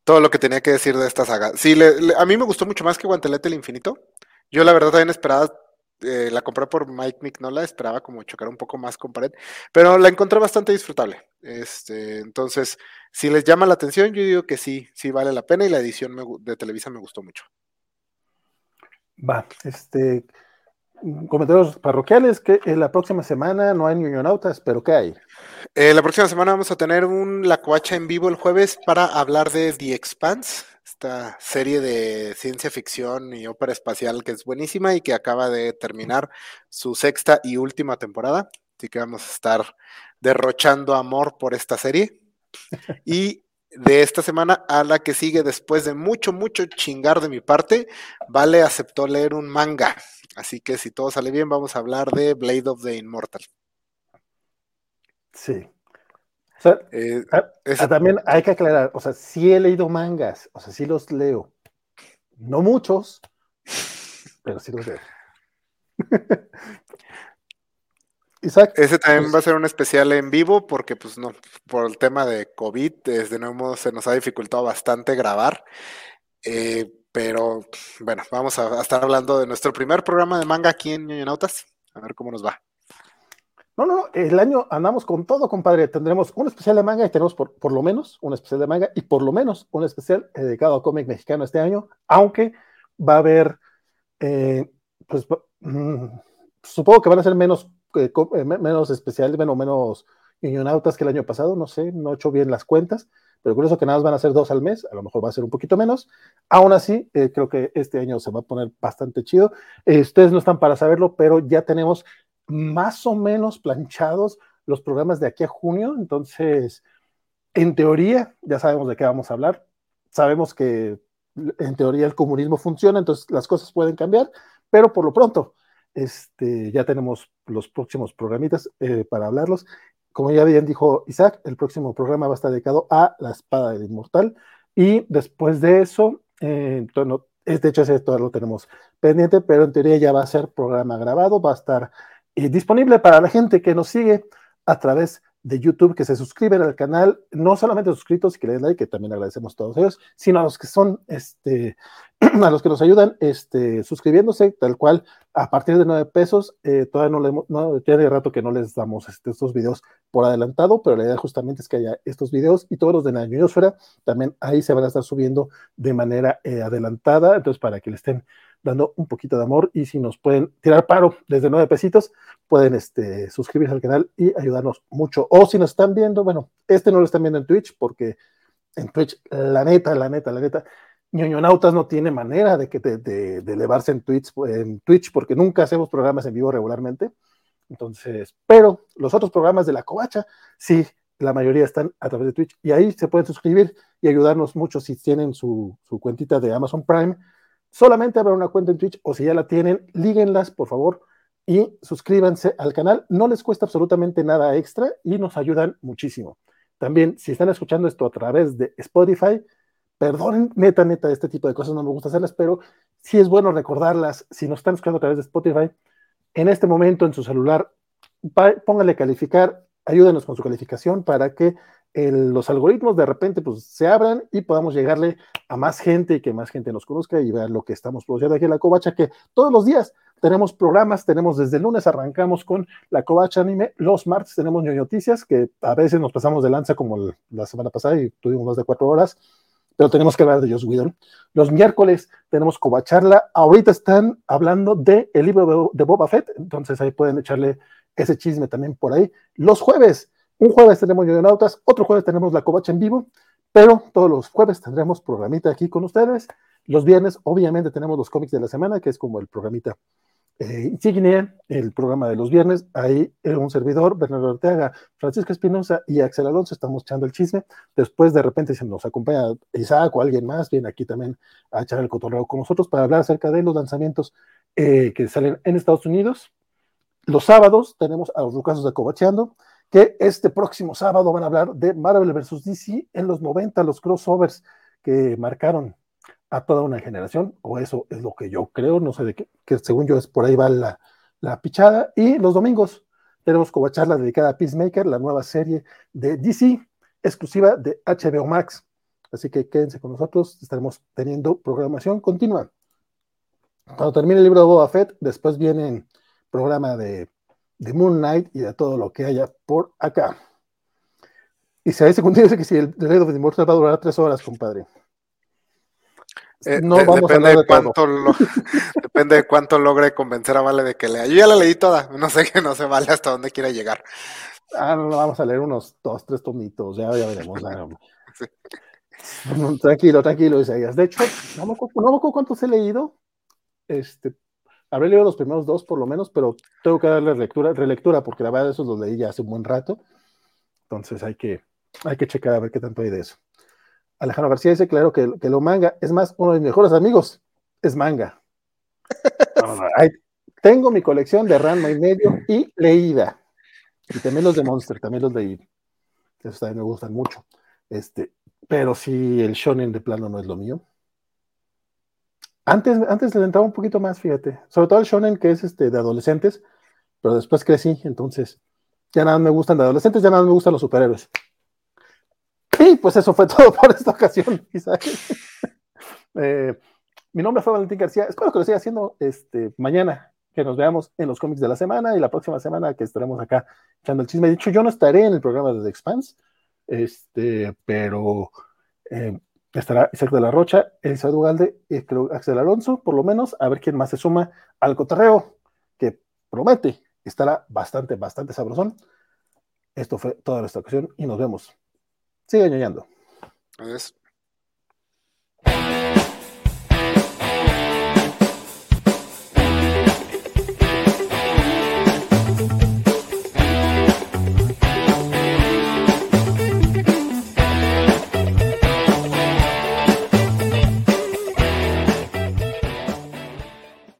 todo lo que tenía que decir de esta saga. Sí, a mí me gustó mucho más que Guantelete el Infinito. Yo la verdad también esperaba, eh, la compré por Mike Mignola, esperaba como chocar un poco más con pared, pero la encontré bastante disfrutable. Este, entonces, si les llama la atención, yo digo que sí, sí vale la pena y la edición de Televisa me gustó mucho. Va, este, comentarios parroquiales, que en la próxima semana no hay ñoñonautas, pero ¿qué hay? Eh, la próxima semana vamos a tener un La Coacha en vivo el jueves para hablar de The Expanse, esta serie de ciencia ficción y ópera espacial que es buenísima y que acaba de terminar su sexta y última temporada. Así que vamos a estar derrochando amor por esta serie. Y de esta semana a la que sigue, después de mucho, mucho chingar de mi parte, Vale aceptó leer un manga. Así que si todo sale bien, vamos a hablar de Blade of the Immortal. Sí. O sea, eh, ah, ah, también hay que aclarar, o sea, sí he leído mangas, o sea, sí los leo. No muchos, pero sí los leo. Isaac. Ese también pues va a ser un especial en vivo porque, pues, no, por el tema de COVID, desde nuevo se nos ha dificultado bastante grabar. Eh, Pero bueno, vamos a, estar hablando de nuestro primer programa de manga aquí en Ñoñonautas. A ver cómo nos va. No, no, el año andamos con todo, compadre. Tendremos un especial de manga y tenemos por, por lo menos un especial de manga y por lo menos un especial dedicado a cómic mexicano este año, aunque va a haber, eh, pues, mm, supongo que van a ser menos, eh, eh, menos especiales, menos ñoñonautas que el año pasado, no sé, no he hecho bien las cuentas, pero eso que nada más van a ser dos al mes, a lo mejor va a ser un poquito menos. Aún así, creo que este año se va a poner bastante chido. ustedes no están para saberlo, pero ya tenemos más o menos planchados los programas de aquí a junio, entonces, en teoría, ya sabemos de qué vamos a hablar, sabemos que en teoría el comunismo funciona, entonces las cosas pueden cambiar, pero por lo pronto, este, ya tenemos los próximos programitas eh, para hablarlos. Como ya bien dijo Isaac, el próximo programa va a estar dedicado a la espada del inmortal. Y después de eso, eh, de hecho ese todavía lo tenemos pendiente, pero en teoría ya va a ser programa grabado, va a estar disponible para la gente que nos sigue a través de YouTube, que se suscriben al canal, no solamente suscritos y que le den like, que también agradecemos a todos ellos, sino a los que son, este, a los que nos ayudan este, suscribiéndose, tal cual, a partir de nueve pesos, eh, todavía no le no, tiene rato que no les damos este, estos videos por adelantado, pero la idea justamente es que haya estos videos y todos los de la ñoñosfera, también ahí se van a estar subiendo de manera eh, adelantada, entonces para que le estén dando un poquito de amor y si nos pueden tirar paro desde nueve pesitos, pueden este, suscribirse al canal y ayudarnos mucho. O si nos están viendo, bueno, este no lo están viendo en Twitch porque en Twitch, la neta, la neta, la neta, ñoñonautas no tiene manera de, que de, elevarse en Twitch, en Twitch porque nunca hacemos programas en vivo regularmente. Entonces, pero los otros programas de la covacha, sí, la mayoría están a través de Twitch y ahí se pueden suscribir y ayudarnos mucho si tienen su, su cuentita de Amazon Prime solamente habrá una cuenta en Twitch o si ya la tienen, líguenlas, por favor, y suscríbanse al canal. No les cuesta absolutamente nada extra y nos ayudan muchísimo. También, si están escuchando esto a través de Spotify, perdonen, neta, neta, este tipo de cosas no me gusta hacerlas, pero sí es bueno recordarlas. Si nos están escuchando a través de Spotify, en este momento en su celular, pónganle calificar, ayúdenos con su calificación para que los algoritmos de repente pues se abran y podamos llegarle a más gente y que más gente nos conozca y vea lo que estamos produciendo aquí en la Covacha, que todos los días tenemos programas, tenemos desde el lunes arrancamos con la Covacha Anime, los martes tenemos noticias que a veces nos pasamos de lanza como la semana pasada y tuvimos más de cuatro horas, pero tenemos que hablar de Joss Whedon. Los miércoles tenemos Covacharla, ahorita están hablando de el libro de Boba Fett, entonces ahí pueden echarle ese chisme también por ahí. Los jueves un jueves tenemos Nautas, otro jueves tenemos la Covacha en vivo, pero todos los jueves tendremos programita aquí con ustedes. Los viernes, obviamente, tenemos los cómics de la semana, que es como el programita eh, insignia, el programa de los viernes. Ahí un servidor, Bernardo Ortega, Francisco Espinosa y Axel Alonso estamos echando el chisme. Después, de repente, se nos acompaña Isaac o alguien más, viene aquí también a echar el cotorreo con nosotros para hablar acerca de los lanzamientos eh, que salen en Estados Unidos. Los sábados tenemos a los casos de Covacheando que este próximo sábado van a hablar de Marvel vs. DC en los 90, los crossovers que marcaron a toda una generación, o eso es lo que yo creo, no sé de qué, que según yo es por ahí va la, la pichada. Y los domingos tenemos como charla dedicada a Peacemaker, la nueva serie de DC, exclusiva de HBO Max. Así que quédense con nosotros, estaremos teniendo programación continua. Cuando termine el libro de Boba Fett, después viene programa de de Moon Knight y de todo lo que haya por acá. Y si hay secundario dice que si el Red of the Immortal va a durar tres horas, compadre. Eh, no vamos depende a de, cuánto depende de cuánto logre convencer a Vale de que lea. Yo ya la leí toda, no sé que no se vale hasta dónde quiera llegar. Ah, no, vamos a leer unos dos, tres tomitos, ya, ya veremos. Tranquilo, tranquilo, Isaías. De hecho, no me acuerdo, no me acuerdo cuántos he leído. Este, Habré leído los primeros dos por lo menos, pero tengo que darle lectura, relectura porque la verdad esos los leí ya hace un buen rato. Entonces hay que, hay que checar a ver qué tanto hay de eso. Alejandro García dice, claro, que, que lo manga. Es más, uno de mis mejores amigos es manga. tengo mi colección de Ranma y medio y leída. Y también los de Monster, también los leí. Esos también me gustan mucho. Este, pero si el shonen de plano no es lo mío. Antes, antes le entraba un poquito más, fíjate. Sobre todo el shonen, que es este de adolescentes, pero después crecí, entonces ya nada me gustan de adolescentes, ya nada me gustan los superhéroes. Y pues eso fue todo por esta ocasión, Isaac. Eh, Mi nombre fue Valentín García. Espero que lo siga haciendo este, mañana, que nos veamos en los cómics de la semana y la próxima semana que estaremos acá echando el chisme. De hecho, yo no estaré en el programa de The Expanse, este, pero eh, estará Isaac de la Rocha, Elisa Dugalde, y creo Axel Alonso, por lo menos, a ver quién más se suma al cotorreo, que promete estará bastante, bastante sabrosón. Esto fue toda nuestra ocasión y nos vemos. Sigue ñoñando. Adiós.